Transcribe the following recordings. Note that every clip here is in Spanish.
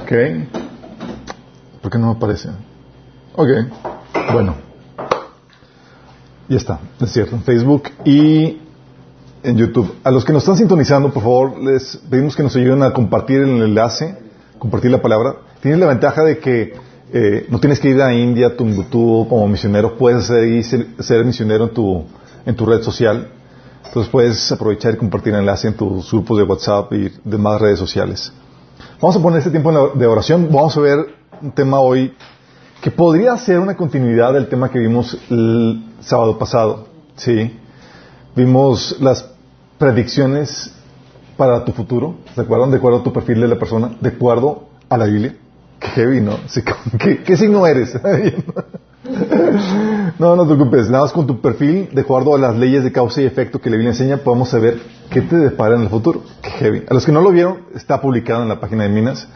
Ok. ¿Por qué no aparece? Ok. Bueno. Ya está, es cierto, en Facebook y en YouTube. A los que nos están sintonizando, por favor, les pedimos que nos ayuden a compartir el enlace, compartir la palabra. Tienes la ventaja de que eh, no tienes que ir a India, Tumbutu, como misionero, puedes ser, ser misionero en tu, en tu red social. Entonces puedes aprovechar y compartir el enlace en tus grupos de WhatsApp y demás redes sociales. Vamos a poner este tiempo de oración. Vamos a ver un tema hoy que podría ser una continuidad del tema que vimos el sábado pasado. Sí. Vimos las predicciones para tu futuro. ¿De acuerdo? De acuerdo a tu perfil de la persona. De acuerdo a la Biblia. Qué heavy, ¿no? ¿Qué, qué signo eres? no, no te preocupes. Nada más con tu perfil, de acuerdo a las leyes de causa y efecto que la Biblia enseña, podemos saber qué te depara en el futuro. Qué heavy. A los que no lo vieron, está publicado en la página de Minas.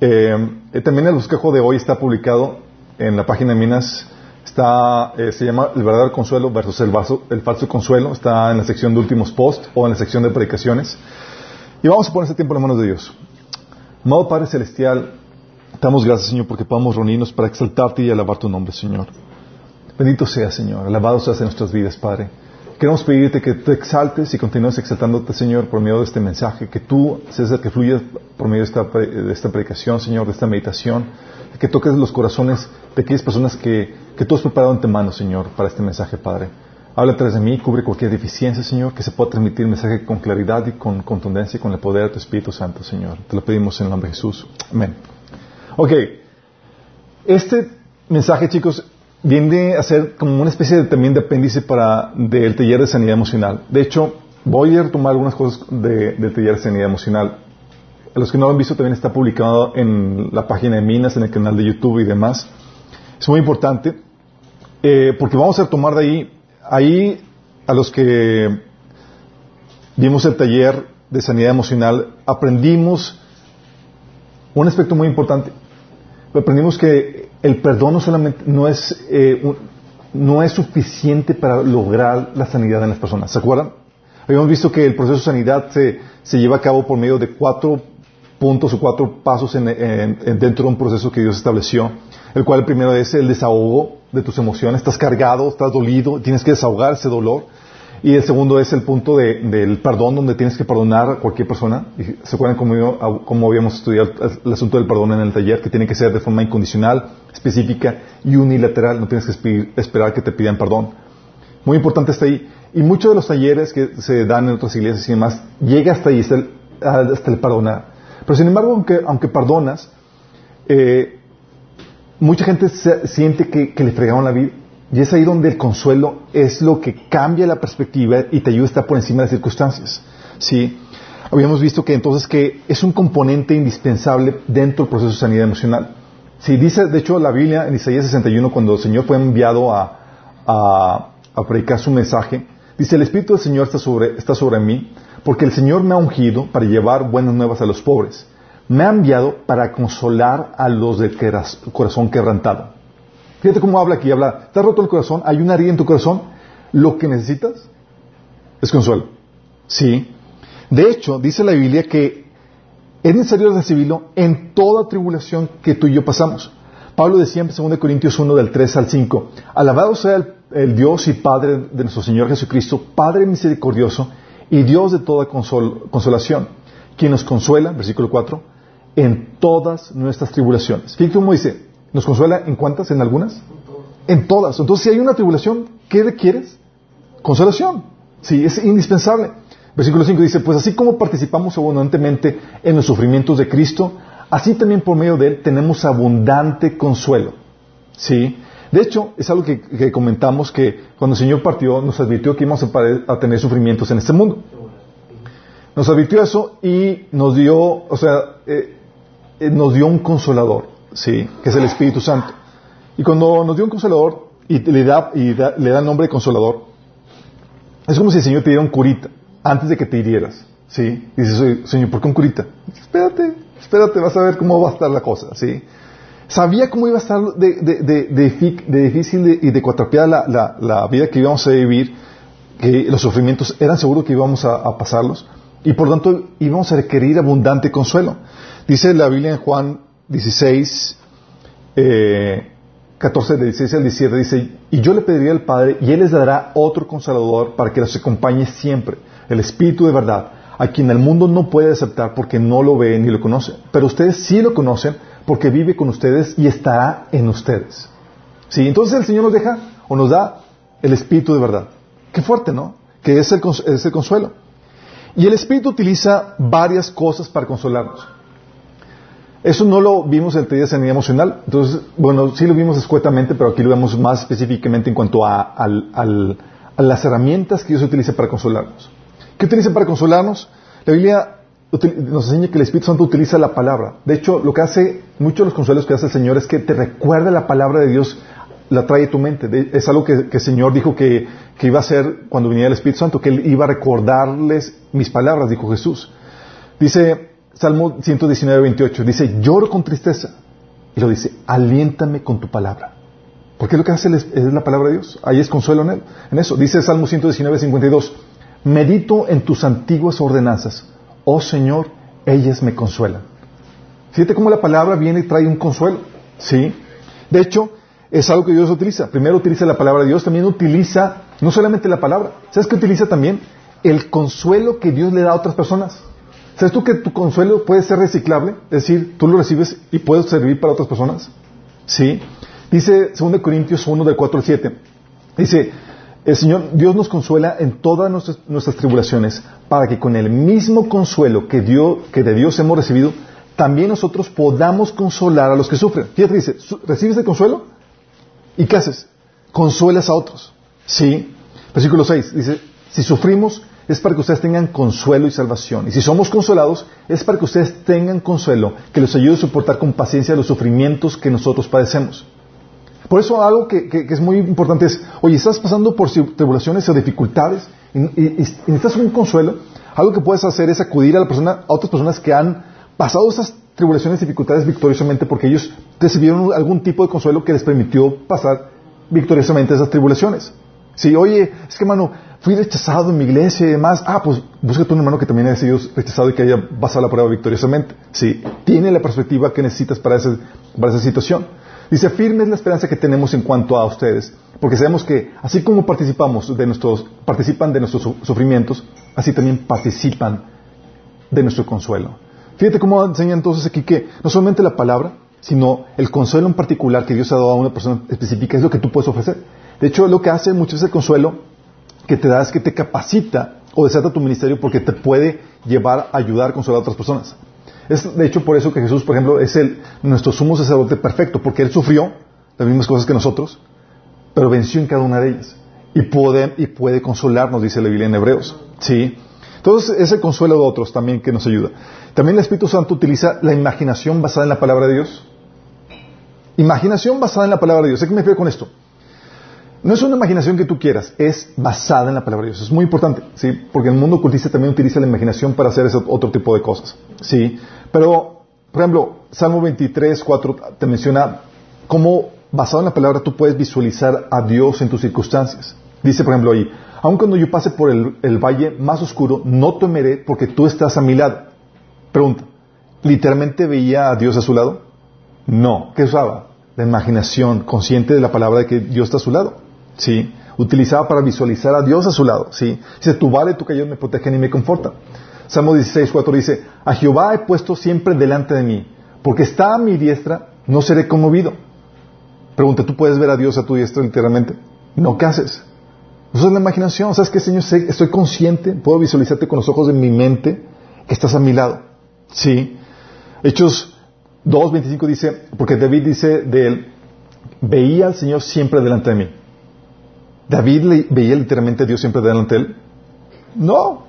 Eh, eh, también el bosquejo de hoy está publicado en la página de Minas. Está, eh, se llama El verdadero consuelo versus el, el falso consuelo. Está en la sección de últimos posts o en la sección de predicaciones. Y vamos a poner este tiempo en manos de Dios. Amado Padre Celestial, damos gracias, Señor, porque podamos reunirnos para exaltarte y alabar tu nombre, Señor. Bendito sea, Señor. Alabado seas en nuestras vidas, Padre. Queremos pedirte que tú exaltes y continúes exaltándote, Señor, por medio de este mensaje, que tú seas el que fluya por medio de esta, de esta predicación, Señor, de esta meditación, que toques los corazones de aquellas personas que, que tú has preparado ante mano, Señor, para este mensaje, Padre. Habla a través de mí, cubre cualquier deficiencia, Señor, que se pueda transmitir el mensaje con claridad y con contundencia y con el poder de tu Espíritu Santo, Señor. Te lo pedimos en el nombre de Jesús. Amén. Ok. Este mensaje, chicos, viene a ser como una especie de, también de apéndice para del taller de sanidad emocional. De hecho, voy a retomar algunas cosas del taller de sanidad emocional. A los que no lo han visto también está publicado en la página de Minas, en el canal de YouTube y demás. Es muy importante eh, porque vamos a retomar de ahí, ahí a los que vimos el taller de sanidad emocional, aprendimos un aspecto muy importante. Aprendimos que el perdón no solamente no es, eh, no es suficiente para lograr la sanidad en las personas. ¿Se acuerdan? Habíamos visto que el proceso de sanidad se, se lleva a cabo por medio de cuatro puntos o cuatro pasos en, dentro de un proceso que Dios estableció, el cual el primero es el desahogo de tus emociones. Estás cargado, estás dolido, tienes que desahogar ese dolor. Y el segundo es el punto del perdón, donde tienes que perdonar a cualquier persona. ¿Se acuerdan cómo, habíamos estudiado el asunto del perdón en el taller? Que tiene que ser de forma incondicional, específica y unilateral. No tienes que esperar que te pidan perdón. Muy importante está ahí. Y muchos de los talleres que se dan en otras iglesias y demás, llega hasta ahí, hasta el, hasta el perdonar. Pero sin embargo, aunque, aunque perdonas, eh, mucha gente siente que, que le fregaron la vida y es ahí donde el consuelo es lo que cambia la perspectiva y te ayuda a estar por encima de las circunstancias. ¿Sí? Habíamos visto que entonces que es un componente indispensable dentro del proceso de sanidad emocional. Si dice, de hecho, la Biblia en Isaías 61, cuando el Señor fue enviado a, a, predicar su mensaje, dice, el Espíritu del Señor está sobre, está sobre mí, porque el Señor me ha ungido para llevar buenas nuevas a los pobres. Me ha enviado para consolar a los de corazón quebrantado Fíjate cómo habla aquí, habla, te roto el corazón, hay una herida en tu corazón, lo que necesitas es consuelo. Sí. De hecho, dice la Biblia que es necesario recibirlo en toda tribulación que tú y yo pasamos. Pablo decía en 2 Corintios 1 del 3 al 5, alabado sea el, Dios y Padre de nuestro Señor Jesucristo, Padre misericordioso y Dios de toda consolación, quien nos consuela, versículo 4, en todas nuestras tribulaciones. Fíjate cómo dice, ¿Nos consuela en cuántas? ¿En algunas? En todas. Entonces, si hay una tribulación, ¿qué requieres? Consolación. Sí, es indispensable. Versículo 5 dice, pues así como participamos abundantemente en los sufrimientos de Cristo, así también por medio de Él tenemos abundante consuelo. ¿Sí? De hecho, es algo que, comentamos que cuando el Señor partió nos advirtió que íbamos a, tener sufrimientos en este mundo. Nos advirtió eso y nos dio, o sea, eh, eh, nos dio un consolador. ¿Sí? que es el Espíritu Santo. Y cuando nos dio un consolador y le da, y le da el nombre de consolador, es como si el Señor te diera un curita antes de que te hirieras. ¿sí? Y dices, Señor, ¿por qué un curita? Espérate, espérate, vas a ver cómo va a estar la cosa. ¿sí? Sabía cómo iba a estar de, de, difícil y de cuatrapeada la, vida que íbamos a vivir, que los sufrimientos eran seguros que íbamos a, pasarlos, y por tanto íbamos a requerir abundante consuelo. Dice la Biblia en Juan 16, eh, 14, de 16 al 17 dice, y yo le pediría al Padre y Él les dará otro consolador para que los acompañe siempre, el Espíritu de verdad, a quien el mundo no puede aceptar porque no lo ve ni lo conoce, pero ustedes sí lo conocen porque vive con ustedes y estará en ustedes. ¿Sí? Entonces el Señor nos deja o nos da el Espíritu de verdad. Qué fuerte, ¿no? Que es el, es el consuelo. Y el Espíritu utiliza varias cosas para consolarnos. Eso no lo vimos en el de sanidad emocional. Entonces, bueno, sí lo vimos escuetamente, pero aquí lo vemos más específicamente en cuanto a, las herramientas que Dios utiliza para consolarnos. ¿Qué utiliza para consolarnos? La Biblia nos enseña que el Espíritu Santo utiliza la palabra. De hecho, lo que hace, muchos de los consuelos que hace el Señor es que te recuerda la palabra de Dios, la trae a tu mente. Es algo que, el Señor dijo que, que, iba a hacer cuando viniera el Espíritu Santo, que Él iba a recordarles mis palabras, dijo Jesús. Dice Salmo 119, 28, dice, lloro con tristeza. Y lo dice, aliéntame con tu palabra. Porque lo que hace es, la palabra de Dios. Ahí es consuelo en él. En eso. Dice Salmo 119, 52, medito en tus antiguas ordenanzas. Oh Señor, ellas me consuelan. Fíjate cómo la palabra viene y trae un consuelo. ¿Sí? De hecho, es algo que Dios utiliza. Primero utiliza la palabra de Dios, también utiliza no solamente la palabra. ¿Sabes qué utiliza también? El consuelo que Dios le da a otras personas. ¿Sabes tú que tu consuelo puede ser reciclable? Es decir, tú lo recibes y puedes servir para otras personas. ¿Sí? Dice 2 Corintios 1 de 4 al 7. Dice, el Señor, Dios nos consuela en todas nuestras, tribulaciones para que con el mismo consuelo que, que de Dios hemos recibido, también nosotros podamos consolar a los que sufren. Fíjate, dice, ¿recibes el consuelo? ¿Y qué haces? Consuelas a otros. ¿Sí? Versículo 6 dice, si sufrimos, es para que ustedes tengan consuelo y salvación. Y si somos consolados, es para que ustedes tengan consuelo, que los ayude a soportar con paciencia los sufrimientos que nosotros padecemos. Por eso algo que, es muy importante es, oye, estás pasando por tribulaciones o dificultades y, necesitas un consuelo, algo que puedes hacer es acudir a, la persona, a otras personas que han pasado esas tribulaciones y dificultades victoriosamente porque ellos recibieron algún tipo de consuelo que les permitió pasar victoriosamente esas tribulaciones. Si, oye, es que hermano, fui rechazado en mi iglesia y demás. Ah, pues búscate un hermano que también haya sido rechazado y que haya pasado la prueba victoriosamente. Sí, tiene la perspectiva que necesitas para, para esa situación. Dice, firme es la esperanza que tenemos en cuanto a ustedes, porque sabemos que así como participamos de nuestros, participan de nuestros sufrimientos, así también participan de nuestro consuelo. Fíjate cómo enseña entonces aquí que no solamente la palabra, sino el consuelo en particular que Dios ha dado a una persona específica es lo que tú puedes ofrecer. De hecho, lo que hace muchas veces el consuelo que te da es que te capacita o desata tu ministerio porque te puede llevar a ayudar consolar a otras personas. Es de hecho por eso que Jesús, por ejemplo, es el, nuestro sumo sacerdote perfecto, porque Él sufrió las mismas cosas que nosotros, pero venció en cada una de ellas. Y puede, y puede consolarnos, dice la Biblia en Hebreos. ¿Sí? Entonces, ese consuelo de otros también que nos ayuda. También el Espíritu Santo utiliza la imaginación basada en la palabra de Dios. Imaginación basada en la palabra de Dios. ¿A qué me refiero con esto? No es una imaginación que tú quieras, es basada en la palabra de Dios. Es muy importante, ¿sí? Porque el mundo ocultista también utiliza la imaginación para hacer ese otro tipo de cosas, ¿sí? Pero, por ejemplo, Salmo 23, 4 te menciona cómo, basado en la palabra, tú puedes visualizar a Dios en tus circunstancias. Dice, por ejemplo, ahí, aun cuando yo pase por el, el valle más oscuro, no temeré porque tú estás a mi lado. Pregunta, ¿literalmente veía a Dios a su lado? No. ¿Qué usaba? La imaginación, consciente de la palabra de que Dios está a su lado. ¿Sí? Utilizaba para visualizar a Dios a su lado, ¿sí? Dice, tu vale, tu cayón me protegen y me confortan. Salmo 16, 4 dice, a Jehová he puesto siempre delante de mí, porque está a mi diestra, no seré conmovido. Pregunta, ¿tú puedes ver a Dios a tu diestra literalmente? No, ¿qué haces? Eso es la imaginación. ¿Sabes qué, Señor? Estoy consciente, puedo visualizarte con los ojos de mi mente que estás a mi lado. Sí. Hechos 2, 25 dice, porque David dice de él, veía al Señor siempre delante de mí. ¿David veía literalmente a Dios siempre delante de él? No,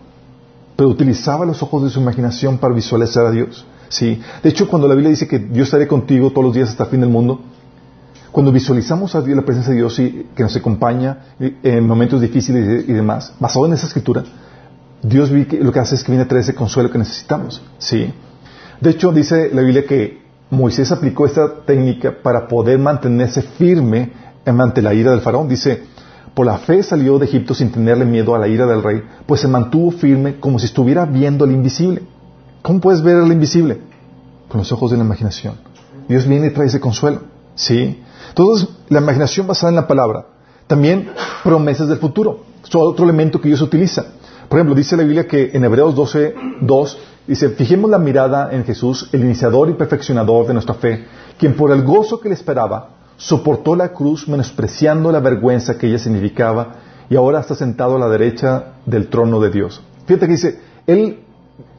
pero utilizaba los ojos de su imaginación para visualizar a Dios. Sí. De hecho, cuando la Biblia dice que Dios estará contigo todos los días hasta el fin del mundo, cuando visualizamos a Dios, la presencia de Dios y que nos acompaña en momentos difíciles y demás, basado en esa escritura, Dios lo que hace es que viene a traer ese consuelo que necesitamos. Sí. De hecho, dice la Biblia que Moisés aplicó esta técnica para poder mantenerse firme ante la ira del faraón. Dice, por la fe salió de Egipto sin tenerle miedo a la ira del rey, pues se mantuvo firme como si estuviera viendo al invisible. ¿Cómo puedes ver al invisible? Con los ojos de la imaginación. Dios viene y trae ese consuelo. ¿Sí? Entonces, la imaginación basada en la palabra. También promesas del futuro. Es otro elemento que Dios utiliza. Por ejemplo, dice la Biblia que en Hebreos 12, 2, dice, fijemos la mirada en Jesús, el iniciador y perfeccionador de nuestra fe, quien por el gozo que le esperaba, soportó la cruz menospreciando la vergüenza que ella significaba y ahora está sentado a la derecha del trono de Dios. Fíjate que dice, él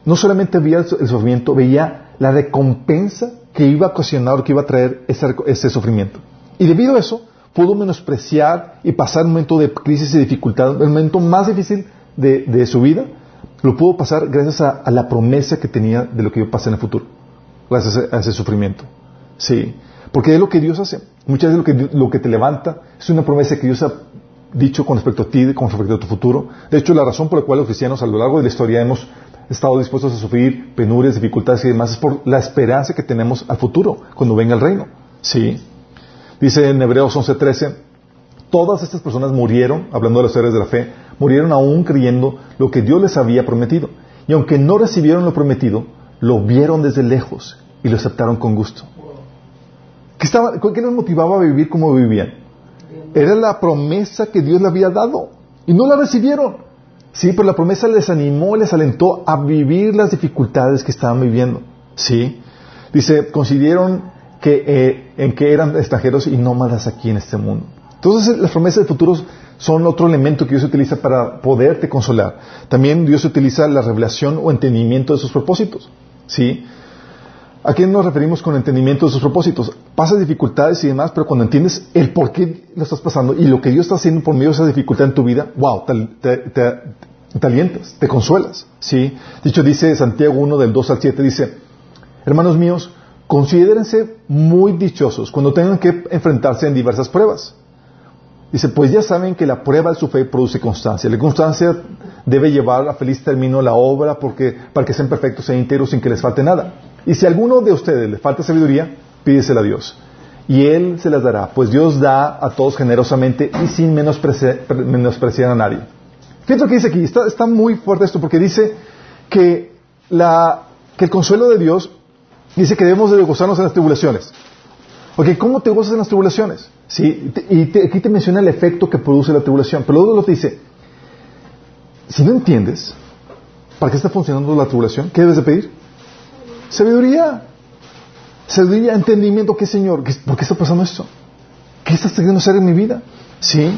no solamente veía el sufrimiento, veía la recompensa que iba a ocasionar, que iba a traer ese, sufrimiento. Y debido a eso, pudo menospreciar y pasar un momento de crisis y dificultad, el momento más difícil de, su vida, lo pudo pasar gracias a, la promesa que tenía de lo que iba a pasar en el futuro, gracias a, ese sufrimiento. Sí, porque es lo que Dios hace. Muchas veces lo que, lo que te levanta es una promesa que Dios ha dicho con respecto a ti, con respecto a tu futuro. De hecho, la razón por la cual los cristianos a lo largo de la historia hemos estado dispuestos a sufrir penurias, dificultades y demás es por la esperanza que tenemos al futuro, cuando venga el reino. Sí. Dice en Hebreos 11:13, todas estas personas murieron, hablando de los seres de la fe, murieron aún creyendo lo que Dios les había prometido. Y aunque no recibieron lo prometido, lo vieron desde lejos y lo aceptaron con gusto. ¿Qué, estaba, ¿Qué les motivaba a vivir como vivían? Era la promesa que Dios le había dado y no la recibieron. Sí, pero la promesa les animó, les alentó a vivir las dificultades que estaban viviendo. Sí. Dice, consideraron que, eh, en que eran extranjeros y nómadas aquí en este mundo. Entonces, las promesas de futuros son otro elemento que Dios utiliza para poderte consolar. También Dios utiliza la revelación o entendimiento de sus propósitos. ¿Sí? ¿A qué nos referimos con entendimiento de sus propósitos? Pasas dificultades y demás, pero cuando entiendes el por qué lo estás pasando y lo que Dios está haciendo por medio de esa dificultad en tu vida, wow, te, alientas, te consuelas. ¿sí? Dicho dice Santiago 1 del 2 al 7, dice, hermanos míos, considérense muy dichosos cuando tengan que enfrentarse en diversas pruebas. Dice, pues ya saben que la prueba de su fe produce constancia. La constancia debe llevar a feliz término la obra porque, para que sean perfectos e íntegros sin que les falte nada. Y si a alguno de ustedes le falta sabiduría, pídesela a Dios. Y Él se las dará, pues Dios da a todos generosamente y sin menospreciar, a nadie. Fíjate lo que dice aquí, está, muy fuerte esto, porque dice que, la, que el consuelo de Dios dice que debemos de gozarnos en las tribulaciones. Ok, ¿cómo te gozas en las tribulaciones? ¿Sí? Y aquí te menciona el efecto que produce la tribulación. Pero luego te dice, si no entiendes para qué está funcionando la tribulación, ¿qué debes de pedir? Sabiduría. Sabiduría, entendimiento. ¿Qué, Señor? ¿Por qué está pasando esto? ¿Qué estás queriendo hacer en mi vida? ¿Sí?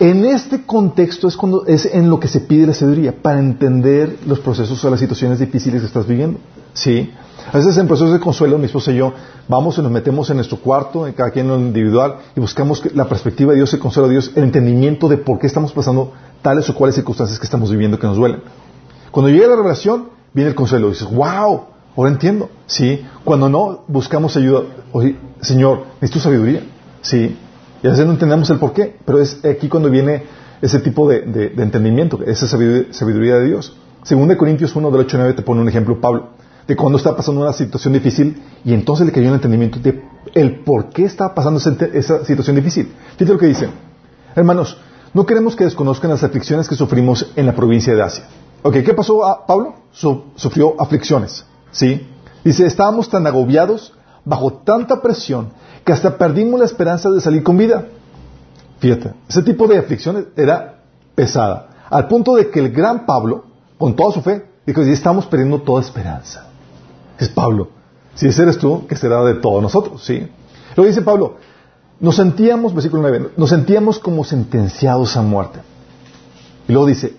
En este contexto es, cuando, es en lo que se pide la sabiduría, para entender los procesos o las situaciones difíciles que estás viviendo. ¿Sí? A veces en procesos de consuelo, mi esposa y yo vamos y nos metemos en nuestro cuarto, en cada quien en lo individual, y buscamos la perspectiva de Dios, el consuelo de Dios, el entendimiento de por qué estamos pasando tales o cuales circunstancias que estamos viviendo que nos duelen. Cuando llega la revelación, viene el consuelo. Y dices, wow, ahora entiendo. ¿Sí? Cuando no, buscamos ayuda. Oye, Señor, necesito sabiduría. ¿Sí? Y a veces no entendemos el por qué, pero es aquí cuando viene ese tipo de, entendimiento, esa sabiduría, de Dios. Según de Corintios 1, del 8 9, te pone un ejemplo Pablo, de cuando está pasando una situación difícil y entonces le cayó el entendimiento de el por qué estaba pasando esa, situación difícil. Fíjate lo que dice. Hermanos, no queremos que desconozcan las aflicciones que sufrimos en la provincia de Asia. Ok, ¿qué pasó a Pablo? sufrió aflicciones. ¿Sí? Dice, estábamos tan agobiados, bajo tanta presión, que hasta perdimos la esperanza de salir con vida. Fíjate, ese tipo de aflicciones era pesada. Al punto de que el gran Pablo, con toda su fe, dijo, estamos perdiendo toda esperanza. Es Pablo. Si ese eres tú, que será de todos nosotros? ¿Sí? Luego dice Pablo, nos sentíamos, versículo 9, nos sentíamos como sentenciados a muerte. Y luego dice,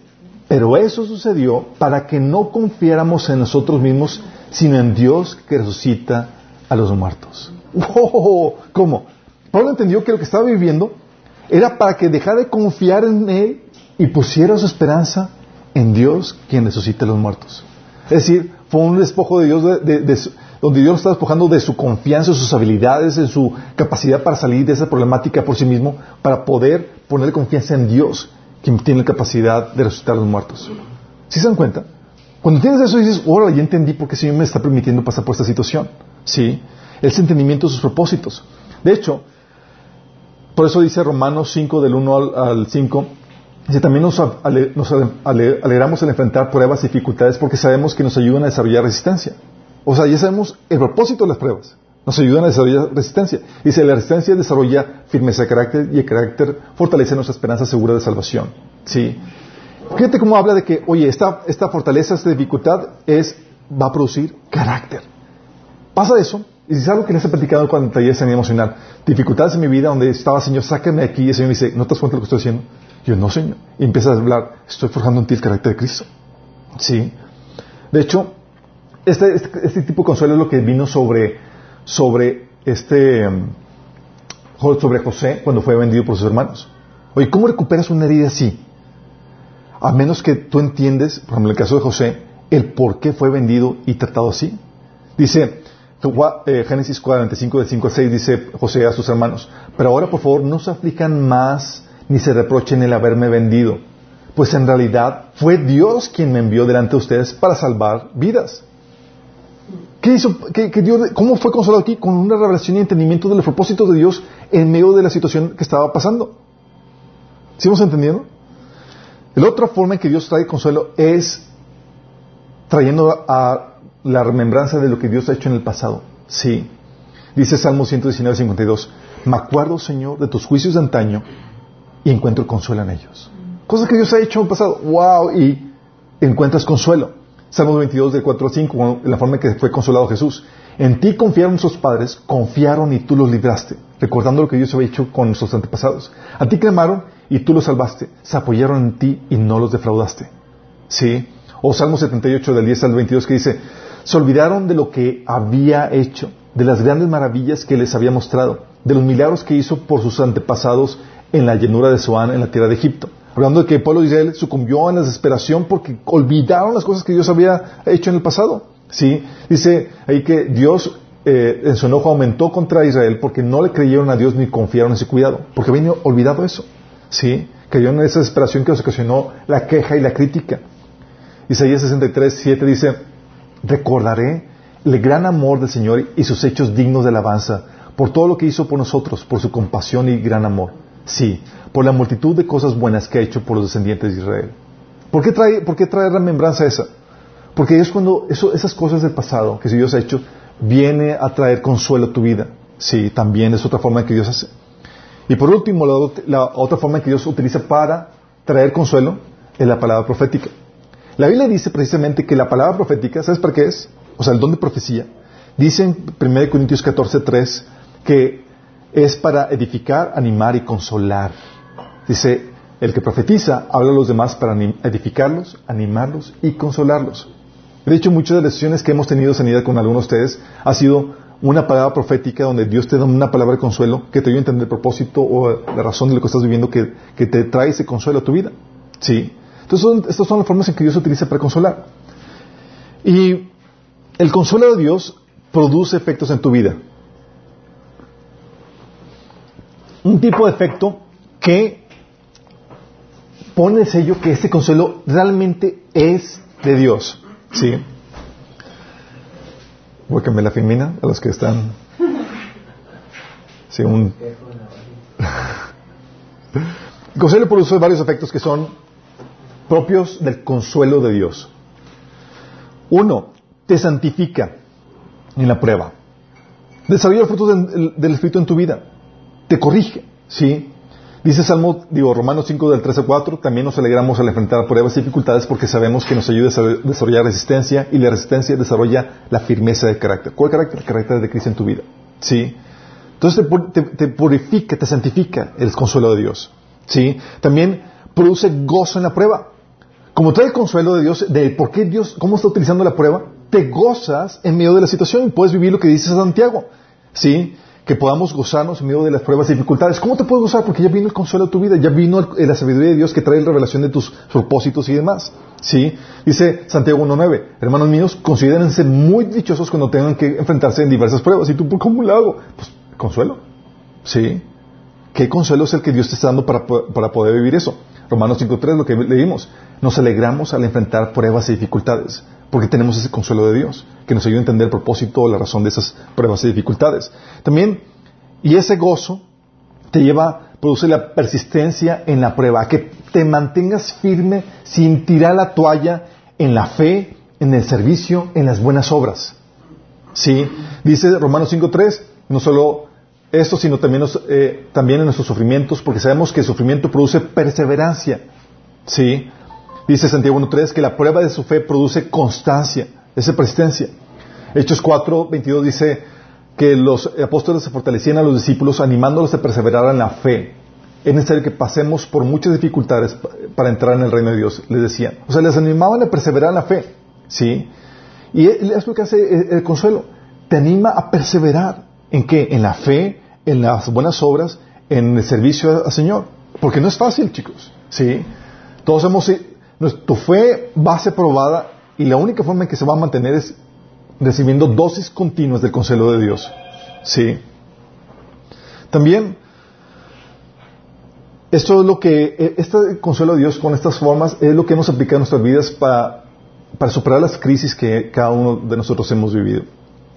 pero eso sucedió para que no confiáramos en nosotros mismos, sino en Dios que resucita a los muertos. ¡Oh! ¿Cómo? Pablo entendió que lo que estaba viviendo era para que dejara de confiar en Él y pusiera su esperanza en Dios quien resucita a los muertos. Es decir, fue un despojo de Dios donde Dios lo está despojando de su confianza, de sus habilidades, de su capacidad para salir de esa problemática por sí mismo, para poder poner confianza en Dios quien tiene la capacidad de resucitar a los muertos. ¿Sí se dan cuenta? Cuando tienes eso dices, órale, ya entendí por qué el Señor me está permitiendo pasar por esta situación. ¿Sí? El entendimiento de sus propósitos. De hecho, por eso dice Romanos 5 del 1 al, 5, dice, también nos, alegramos al enfrentar pruebas y dificultades porque sabemos que nos ayudan a desarrollar resistencia. O sea, ya sabemos el propósito de las pruebas. Nos ayudan a desarrollar resistencia. Dice, la resistencia desarrolla firmeza de carácter y el carácter fortalece nuestra esperanza segura de salvación. ¿Sí? Fíjate cómo habla de que, oye, esta, esta fortaleza, esta dificultad es, va a producir carácter. Pasa eso, y es algo que les he platicado cuando taller de emocional, dificultades en mi vida donde estaba, Señor, de aquí, y el Señor me dice, ¿no te das cuenta de lo que estoy haciendo? Yo, no, Señor. Y empiezas a hablar, estoy forjando en ti el carácter de Cristo. Sí. De hecho, este, este, este tipo de consuelo es lo que vino sobre, sobre este, um, sobre José cuando fue vendido por sus hermanos. Oye, ¿cómo recuperas una herida así? A menos que tú entiendes, por ejemplo, en el caso de José, el por qué fue vendido y tratado así. Dice, eh, Génesis 45, de 5 a 6, dice José a sus hermanos, pero ahora por favor no se aflijan más ni se reprochen el haberme vendido, pues en realidad fue Dios quien me envió delante de ustedes para salvar vidas. ¿Qué hizo? ¿Cómo fue consolado aquí? Con una revelación y entendimiento de los propósitos de Dios en medio de la situación que estaba pasando. ¿Sí hemos entendido? La otra forma en que Dios trae consuelo es trayendo a la remembranza de lo que Dios ha hecho en el pasado. Sí. Dice Salmo 119, 52. Me acuerdo, Señor, de tus juicios de antaño y encuentro consuelo en ellos. Cosas que Dios ha hecho en el pasado. ¡Wow! Y encuentras consuelo. Salmo 22, de 4 a 5, la forma en que fue consolado Jesús. En ti confiaron sus padres, confiaron y tú los libraste, recordando lo que Dios había hecho con nuestros antepasados. A ti clamaron y tú los salvaste, se apoyaron en ti y no los defraudaste. ¿Sí? O Salmo 78 del 10 al 22 que dice, se olvidaron de lo que había hecho, de las grandes maravillas que les había mostrado, de los milagros que hizo por sus antepasados en la llanura de Zoán, en la tierra de Egipto. Hablando de que el pueblo de Israel sucumbió en la desesperación porque olvidaron las cosas que Dios había hecho en el pasado. ¿Sí? Dice ahí que Dios eh, en su enojo aumentó contra Israel porque no le creyeron a Dios ni confiaron en su cuidado, porque habían olvidado eso. ¿Sí? Cayeron en esa desesperación que les ocasionó la queja y la crítica. Isaías 63, 7 dice, recordaré el gran amor del Señor y sus hechos dignos de alabanza, por todo lo que hizo por nosotros, por su compasión y gran amor. Sí, por la multitud de cosas buenas que ha hecho por los descendientes de Israel. ¿Por qué trae, por qué trae remembranza esa? Porque es cuando esas cosas del pasado que Dios ha hecho, viene a traer consuelo a tu vida. Sí, también es otra forma que Dios hace. Y por último, la, otra forma que Dios utiliza para traer consuelo es la palabra profética. La Biblia dice precisamente que la palabra profética, ¿sabes para qué es? O sea, el don de profecía. Dice en 1 Corintios 14, 3 que es para edificar, animar y consolar. Dice, el que profetiza habla a los demás para edificarlos, animarlos y consolarlos. De hecho, muchas de las sesiones que hemos tenido sanidad con algunos de ustedes ha sido una palabra profética donde Dios te da una palabra de consuelo que te ayuda a entender el propósito o la razón de lo que estás viviendo que, te trae ese consuelo a tu vida. ¿Sí? Entonces, estas son las formas en que Dios utiliza para consolar. Y el consuelo de Dios produce efectos en tu vida. Un tipo de efecto que pone el sello que ese consuelo realmente es de Dios. ¿Sí? Voy a cambiar la femina a los que están. Sí, un... el consuelo produce varios efectos que son propios del consuelo de Dios. Uno, te santifica en la prueba. Desarrolla los frutos del Espíritu en tu vida te corrige, ¿sí? Dice Salmo, digo, Romanos 5 del 13 al 4, también nos alegramos al enfrentar pruebas y dificultades porque sabemos que nos ayuda a desarrollar resistencia y la resistencia desarrolla la firmeza de carácter. ¿Cuál carácter? El carácter de Cristo en tu vida, ¿sí? Entonces te, purifica, te santifica el consuelo de Dios, ¿sí? También produce gozo en la prueba. Como trae el consuelo de Dios, de por qué Dios, cómo está utilizando la prueba, te gozas en medio de la situación y puedes vivir lo que dice Santiago, ¿sí? Que podamos gozarnos en medio de las pruebas y dificultades. ¿Cómo te puedes gozar? Porque ya vino el consuelo de tu vida, ya vino la sabiduría de Dios que trae la revelación de tus propósitos y demás. ¿Sí? Dice Santiago 1.9, hermanos míos, considérense muy dichosos cuando tengan que enfrentarse en diversas pruebas. ¿Y tú cómo lo hago? Pues consuelo. ¿Sí? ¿Qué consuelo es el que Dios te está dando para, para poder vivir eso? Romanos 5.3, lo que leímos. Nos alegramos al enfrentar pruebas y dificultades porque tenemos ese consuelo de Dios, que nos ayuda a entender el propósito o la razón de esas pruebas y dificultades. También, y ese gozo te lleva, produce la persistencia en la prueba, que te mantengas firme sin tirar la toalla en la fe, en el servicio, en las buenas obras. ¿Sí? Dice Romanos 5.3, no solo esto, sino también, eh, también en nuestros sufrimientos, porque sabemos que el sufrimiento produce perseverancia. ¿Sí? Dice Santiago 1.3 que la prueba de su fe produce constancia, esa persistencia. Hechos 4.22 dice que los apóstoles se fortalecían a los discípulos animándolos a perseverar en la fe. Es necesario que pasemos por muchas dificultades para entrar en el reino de Dios, les decían. O sea, les animaban a perseverar en la fe. ¿Sí? Y es lo que hace el consuelo. Te anima a perseverar. ¿En qué? En la fe, en las buenas obras, en el servicio al Señor. Porque no es fácil, chicos. ¿Sí? Todos hemos... Tu fe va a ser probada y la única forma en que se va a mantener es recibiendo dosis continuas del consuelo de Dios. ¿Sí? También, esto es lo que, e, este consuelo de Dios con estas formas es lo que hemos aplicado en nuestras vidas para, para superar las crisis que cada uno de nosotros hemos vivido.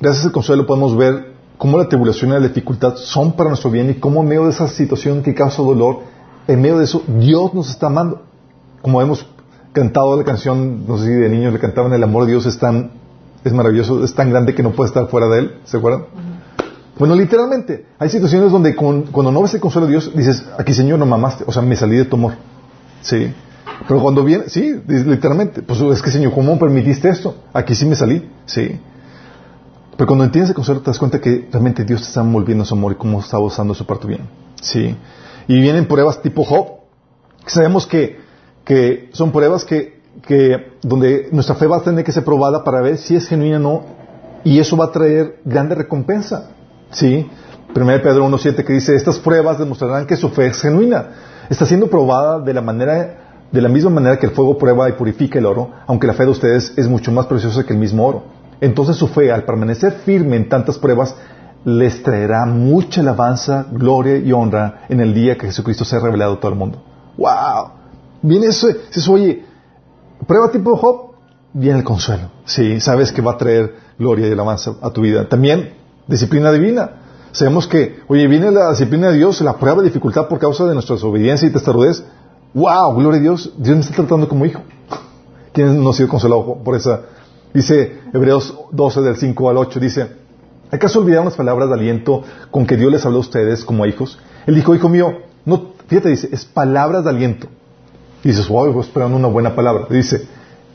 Gracias al consuelo podemos ver cómo la tribulación y la dificultad son para nuestro bien y cómo en medio de esa situación que causa dolor, en medio de eso, Dios nos está amando. Como hemos cantado la canción, no sé si de niños le cantaban, el amor de Dios es tan, es maravilloso, es tan grande que no puede estar fuera de él, ¿se acuerdan? Bueno, literalmente, hay situaciones donde cuando no ves el consuelo de Dios, dices, aquí Señor no mamaste, o sea, me salí de tu amor. Sí. Pero cuando viene, sí, literalmente, pues es que Señor, ¿cómo permitiste esto? Aquí sí me salí, sí. Pero cuando entiendes el consuelo te das cuenta que realmente Dios te está envolviendo su amor y cómo está usando su parte bien. Sí. Y vienen pruebas tipo Job. Sabemos que, que son pruebas que, que, donde nuestra fe va a tener que ser probada para ver si es genuina o no. Y eso va a traer grande recompensa. Sí. 1 Pedro 1.7 que dice, estas pruebas demostrarán que su fe es genuina. Está siendo probada de la manera de la misma manera que el fuego prueba y purifica el oro, aunque la fe de ustedes es mucho más preciosa que el mismo oro. Entonces su fe, al permanecer firme en tantas pruebas, les traerá mucha alabanza, gloria y honra en el día que Jesucristo sea revelado a todo el mundo. ¡Wow! Viene eso, eso oye, prueba tipo Job, viene el consuelo. Sí, sabes que va a traer gloria y alabanza a tu vida. También, disciplina divina. Sabemos que, oye, viene la disciplina de Dios, la prueba de dificultad por causa de nuestra desobediencia y testarudez. ¡Wow! Gloria a Dios, Dios me está tratando como hijo. ¿Quién no ha sido consolado por esa Dice Hebreos 12 del 5 al 8, dice, ¿acaso olvidaron las palabras de aliento con que Dios les habló a ustedes como hijos? Él dijo, hijo mío, no, fíjate, dice, es palabras de aliento. Y dices, wow, esperando una buena palabra. Dice,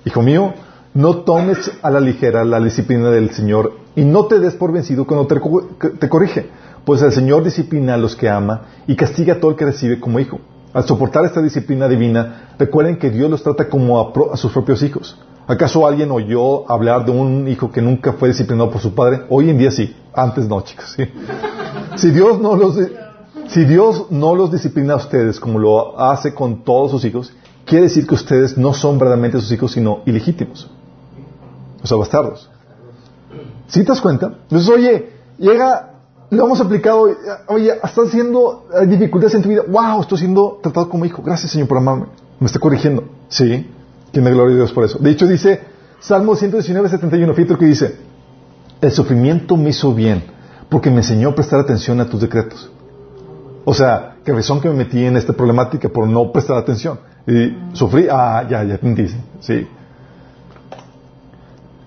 hijo mío, no tomes a la ligera la disciplina del Señor y no te des por vencido cuando te, te corrige, pues el Señor disciplina a los que ama y castiga a todo el que recibe como hijo. Al soportar esta disciplina divina, recuerden que Dios los trata como a sus propios hijos. ¿Acaso alguien oyó hablar de un hijo que nunca fue disciplinado por su padre? Hoy en día sí, antes no, chicos. Si Dios no los si Dios no los disciplina a ustedes como lo hace con todos sus hijos, quiere decir que ustedes no son verdaderamente sus hijos, sino ilegítimos. O sea, bastardos. ¿Sí te das cuenta? Entonces, oye, llega, lo hemos aplicado, oye, estás haciendo dificultades en tu vida. ¡Wow! Estoy siendo tratado como hijo. Gracias, Señor, por amarme. Me está corrigiendo. Sí. Tiene gloria a Dios por eso. De hecho, dice Salmo 119, 71, fíjate lo que dice. El sufrimiento me hizo bien porque me enseñó a prestar atención a tus decretos. O sea, que razón que me metí en esta problemática por no prestar atención. Y sufrí, ah, ya, ya te dice, sí.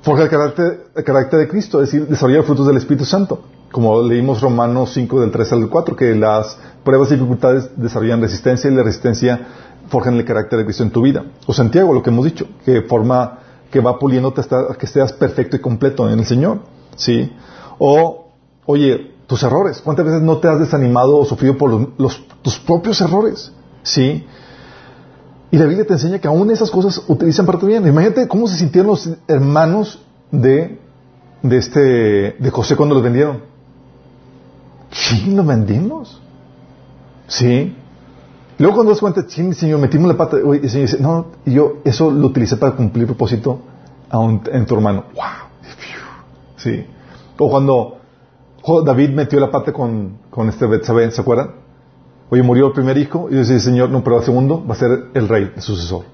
Forja el carácter, el carácter de Cristo, es decir, desarrollar frutos del Espíritu Santo. Como leímos Romanos 5 del 3 al 4, que las pruebas y dificultades desarrollan resistencia y la resistencia forjan el carácter de Cristo en tu vida. O Santiago, lo que hemos dicho, que forma, que va puliéndote hasta que seas perfecto y completo en el Señor. ¿Sí? O, oye, tus errores. ¿Cuántas veces no te has desanimado o sufrido por los, tus propios errores? ¿Sí? Y la Biblia te enseña que aún esas cosas utilizan para tu bien. Imagínate cómo se sintieron los hermanos de, de este, de José cuando los vendieron. ¿Quién los vendimos? ¿Sí? Luego cuando das cuenta, sí, Señor, metimos la pata, y el Señor dice, no, y yo eso lo utilicé para cumplir propósito en tu hermano. ¡Wow! Sí. O cuando David metió la pata con, con este Betsabé, ¿se acuerdan? Oye, murió el primer hijo, y decía, Señor, no, pero el segundo va a ser el rey, el sucesor.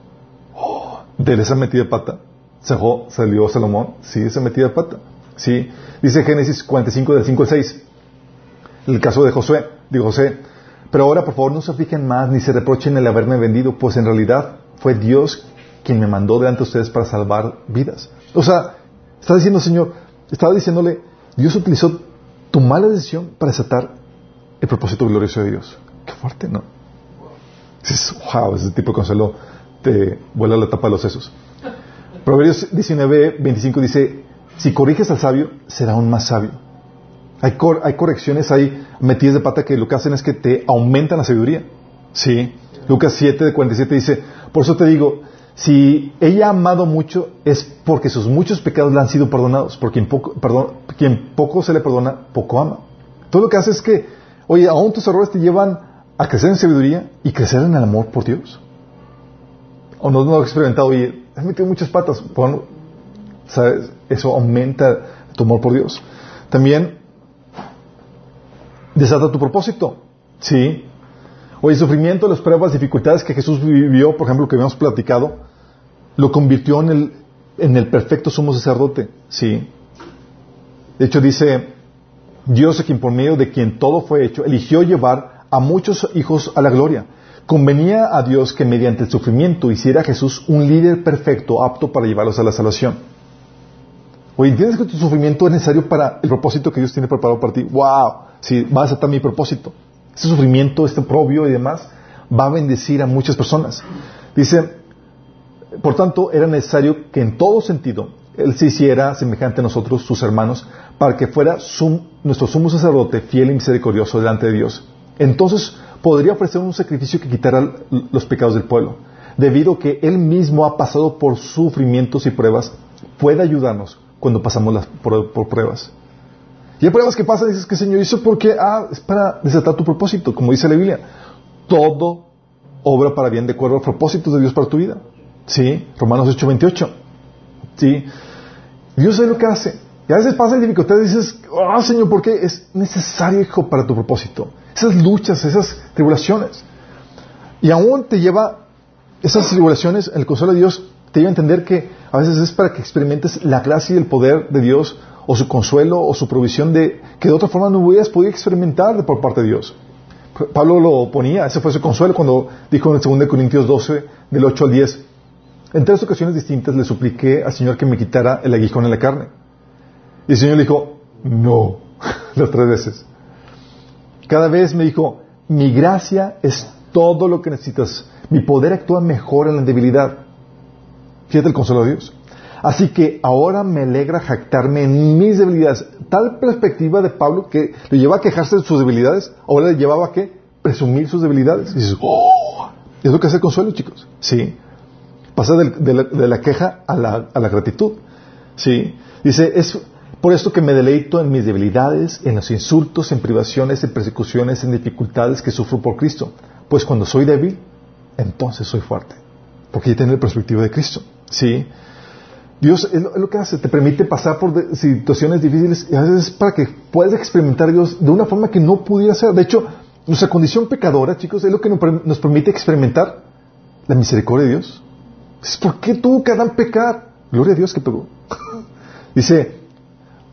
Oh, de esa metida de pata, salió Salomón, sí, esa metida de pata. Sí. Dice Génesis 45, del 5 al 6. El caso de Josué, de José, pero ahora, por favor, no se fijen más ni se reprochen el haberme vendido, pues en realidad fue Dios quien me mandó delante de ustedes para salvar vidas. O sea, está diciendo, Señor, estaba diciéndole, Dios utilizó tu mala decisión para desatar el propósito glorioso de Dios. Qué fuerte, ¿no? Dices, wow, ese tipo de consuelo te vuela la tapa de los sesos. Proverbios 19, 25 dice, si corriges al sabio, será aún más sabio. Hay, correcciones, hay metidas de pata que lo que hacen es que te aumentan la sabiduría. Sí. Lucas 7, de 47 dice, por eso te digo, si ella ha amado mucho es porque sus muchos pecados le han sido perdonados, porque quien poco, se le perdona, poco ama. Todo lo que hace es que, oye, aún tus errores te llevan a crecer en sabiduría y crecer en el amor por Dios. O no, no lo he experimentado, oye, has metido muchas patas. Bueno, ¿sabes? Eso aumenta tu amor por Dios. También desata tu propósito. Sí. Oye, el sufrimiento, las pruebas, dificultades que Jesús vivió, por ejemplo, que habíamos platicado, lo convirtió en el, en el perfecto sumo sacerdote. Sí. De hecho, dice, Dios, a quien por medio de quien todo fue hecho, eligió llevar a muchos hijos a la gloria. Convenía a Dios que mediante el sufrimiento hiciera a Jesús un líder perfecto, apto para llevarlos a la salvación. Oye, ¿entiendes que tu sufrimiento es necesario para el propósito que Dios tiene preparado para ti? ¡Wow! Si vas a aceptar mi propósito. Este sufrimiento, este propio y demás, va a bendecir a muchas personas. Dice, por tanto, era necesario que en todo sentido Él se hiciera semejante a nosotros, sus hermanos, para que fuera nuestro sumo sacerdote fiel y misericordioso delante de Dios. Entonces podría ofrecer un sacrificio que quitara los pecados del pueblo. Debido a que Él mismo ha pasado por sufrimientos y pruebas, puede ayudarnos cuando pasamos las, por, por pruebas. Y hay pruebas que pasan y dices que Señor hizo porque, ah, es para desatar tu propósito, como dice la Biblia. Todo obra para bien de acuerdo a propósitos de Dios para tu vida. ¿Sí? Romanos 8, 28. ¿Sí? Dios es lo que hace. Y a veces pasa dificultades y dices, ah, Señor, ¿por qué? Es necesario, hijo, para tu propósito. Esas luchas, esas tribulaciones. Y aún te lleva, esas tribulaciones, el consuelo de Dios, te lleva a entender que a veces es para que experimentes la gracia y el poder de Dios o su consuelo o su provisión de que de otra forma no hubieras podido experimentar por parte de Dios. Pablo lo ponía, ese fue su consuelo cuando dijo en el 2 Corintios 12, del 8 al 10, en tres ocasiones distintas le supliqué al Señor que me quitara el aguijón en la carne. Y el Señor le dijo, no, las tres veces. Cada vez me dijo, mi gracia es todo lo que necesitas. Mi poder actúa mejor en la debilidad. Fíjate el consuelo de Dios. Así que ahora me alegra jactarme en mis debilidades. Tal perspectiva de Pablo que le lleva a quejarse de sus debilidades, ahora le llevaba a qué? Presumir sus debilidades. Y dices, ¡oh! Es lo que hace el consuelo, chicos. Sí. Pasa de, la, queja a la, a la gratitud. Sí. Dice, es por esto que me deleito en mis debilidades, en los insultos, en privaciones, en persecuciones, en dificultades que sufro por Cristo. Pues cuando soy débil, entonces soy fuerte. Porque ya tengo la perspectiva de Cristo. ¿Sí? Dios es lo, que hace, te permite pasar por situaciones difíciles y a veces para que puedas experimentar a Dios de una forma que no pudiera ser. De hecho, nuestra condición pecadora, chicos, es lo que nos permite experimentar la misericordia de Dios. ¿Por qué tuvo que Adán pecar? Gloria a Dios que pegó. Dice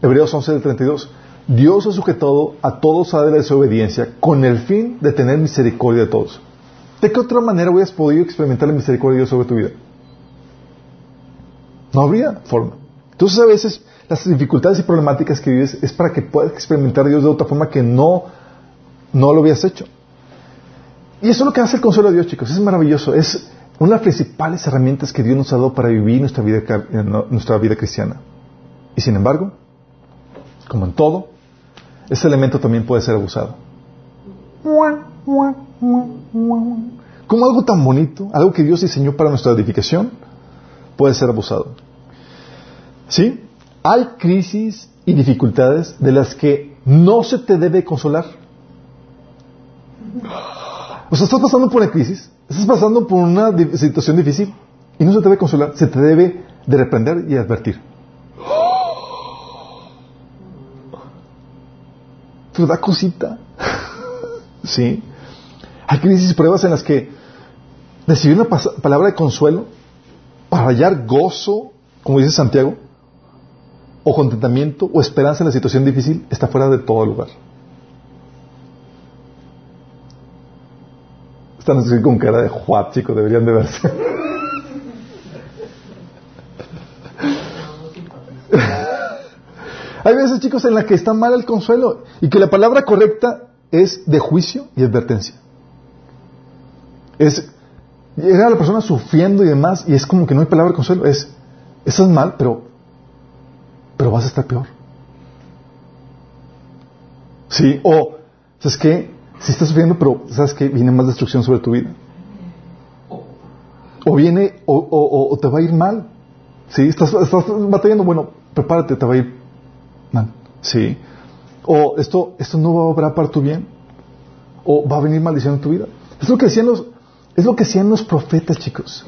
Hebreos 11 del 32. Dios ha sujetado a todos a la desobediencia con el fin de tener misericordia de todos. ¿De qué otra manera hubieras podido experimentar la misericordia de Dios sobre tu vida? No habría forma. Entonces a veces las dificultades y problemáticas que vives es para que puedas experimentar a Dios de otra forma que no, no lo habías hecho. Y eso es lo que hace el consuelo de Dios, chicos. Es maravilloso. Es una de las principales herramientas que Dios nos ha dado para vivir nuestra vida, nuestra vida cristiana. Y sin embargo, como en todo, ese elemento también puede ser abusado. Como algo tan bonito, algo que Dios diseñó para nuestra edificación, puede ser abusado. ¿Sí? Hay crisis y dificultades de las que no se te debe consolar. O sea, estás pasando por una crisis, estás pasando por una situación difícil y no se te debe consolar, se te debe de reprender y advertir. Te da cosita. ¿Sí? Hay crisis y pruebas en las que recibir una palabra de consuelo para hallar gozo, como dice Santiago, o contentamiento o esperanza en la situación difícil, está fuera de todo lugar. Están así con cara de juat, chicos, deberían de verse. Hay veces, chicos, en las que está mal el consuelo y que la palabra correcta es de juicio y advertencia. Es llega a la persona sufriendo y demás y es como que no hay palabra de consuelo. Es, estás mal, pero, pero vas a estar peor. Sí, o, ¿sabes qué? Si estás sufriendo, pero ¿sabes qué? Viene más destrucción sobre tu vida. O viene, o, te va a ir mal. Sí, estás, estás batallando, bueno, prepárate, te va a ir mal. Sí. O esto, esto no va a obrar para tu bien. O va a venir maldición en tu vida. Es lo que decían los, es lo que decían los profetas, chicos.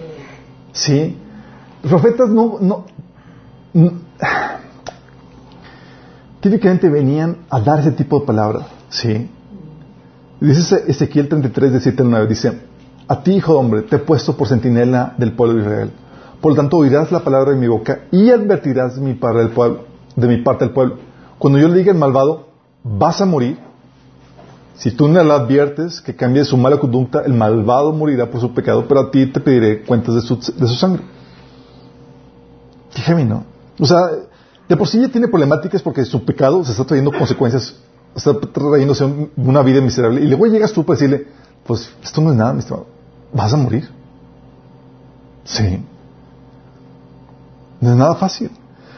Sí. Los profetas no, no, típicamente venían a dar ese tipo de palabras. Sí. Dice Ezequiel 33, de 7 al 9, dice, a ti, hijo de hombre, te he puesto por centinela del pueblo de Israel. Por lo tanto, oirás la palabra de mi boca y advertirás de mi parte del pueblo. Cuando yo le diga al malvado, vas a morir, si tú no le adviertes que cambie su mala conducta, el malvado morirá por su pecado, pero a ti te pediré cuentas de su, de su sangre. Qué ¿no? O sea, de por sí ya tiene problemáticas porque su pecado se está trayendo consecuencias, está trayéndose una vida miserable. Y luego llegas tú para decirle, pues esto no es nada, mi estimado, vas a morir. Sí. No es nada fácil.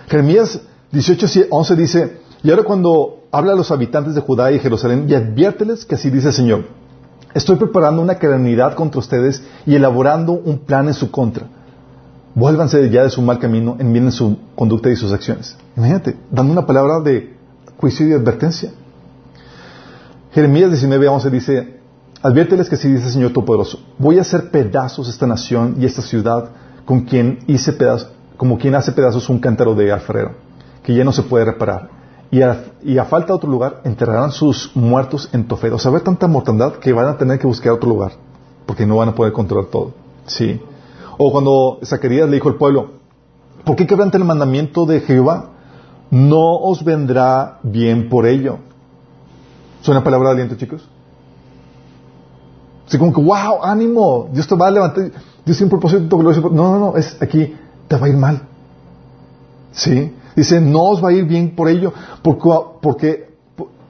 Jeremías 18, 11 dice, y ahora cuando habla a los habitantes de Judá y Jerusalén y adviérteles que así dice el Señor, estoy preparando una calamidad contra ustedes y elaborando un plan en su contra. Vuélvanse ya de su mal camino, enmienden su conducta y sus acciones. Imagínate, dando una palabra de juicio y advertencia. Jeremías 19, 11 dice, adviérteles que así dice el Señor Todopoderoso, voy a hacer pedazos esta nación y esta ciudad con quien hice pedazos, como quien hace pedazos un cántaro de alfarero, que ya no se puede reparar y a, falta de otro lugar enterrarán sus muertos en Tofet. O sea, ver tanta mortandad que van a tener que buscar otro lugar, porque no van a poder controlar todo. Sí. O cuando Zacarías le dijo al pueblo, ¿por qué quebrantan el mandamiento de Jehová? No os vendrá bien por ello. ¿Suena palabra de aliento, chicos? Así como que, wow, ánimo, Dios te va a levantar, Dios tiene un propósito glorioso. No, no, no, es aquí, te va a ir mal. ¿Sí? Dice, no os va a ir bien por ello, porque,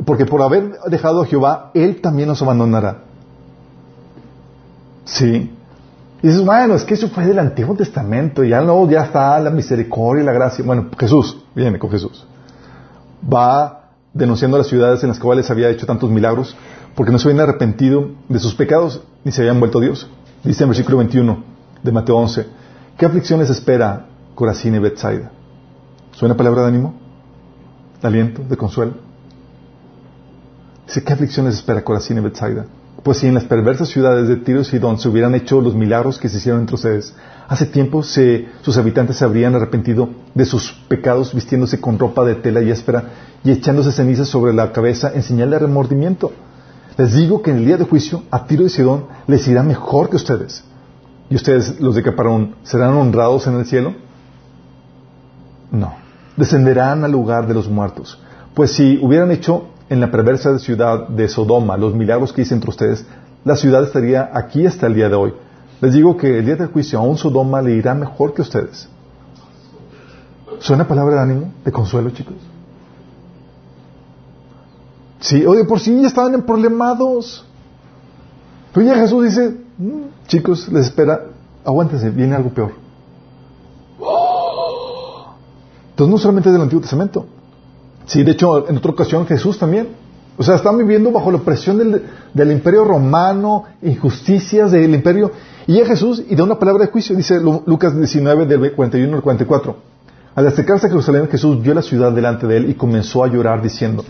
porque, por haber dejado a Jehová, Él también nos abandonará. Sí. Y dices, bueno, es que eso fue del Antiguo Testamento, ya no, ya está la misericordia y la gracia. Bueno, Jesús, viene con Jesús. Va denunciando las ciudades en las cuales había hecho tantos milagros, porque no se habían arrepentido de sus pecados ni se habían vuelto a Dios. Dice en versículo 21 de Mateo 11, ¿qué aflicciones espera Corazín y Bethsaida? ¿Suena palabra de ánimo? ¿De aliento? ¿De consuelo? Dice, ¿qué aflicciones espera Corazín y Bethsaida? Pues si en las perversas ciudades de Tiro y Sidón se hubieran hecho los milagros que se hicieron entre ustedes, hace tiempo sus habitantes se habrían arrepentido de sus pecados vistiéndose con ropa de tela y áspera y echándose cenizas sobre la cabeza en señal de remordimiento. Les digo que en el día de juicio a Tiro y Sidón les irá mejor que ustedes. ¿Y ustedes, los de Caparón, serán honrados en el cielo? No descenderán al lugar de los muertos. Pues si hubieran hecho en la perversa ciudad de Sodoma los milagros que hice entre ustedes, la ciudad estaría aquí hasta el día de hoy. Les digo que el día del juicio a un Sodoma le irá mejor que ustedes. ¿Suena palabra de ánimo, de consuelo, chicos? Sí, oye, por si ya estaban en problemados. Pero ya Jesús dice, mm, chicos, les espera, aguántense, viene algo peor. Entonces no solamente del Antiguo Testamento. Sí, de hecho, en otra ocasión Jesús también. O sea, están viviendo bajo la opresión del, imperio romano, injusticias del imperio. Y llega Jesús y da una palabra de juicio, dice Lucas 19, del 41 al 44. Al acercarse a Jerusalén, Jesús vio la ciudad delante de él y comenzó a llorar diciendo,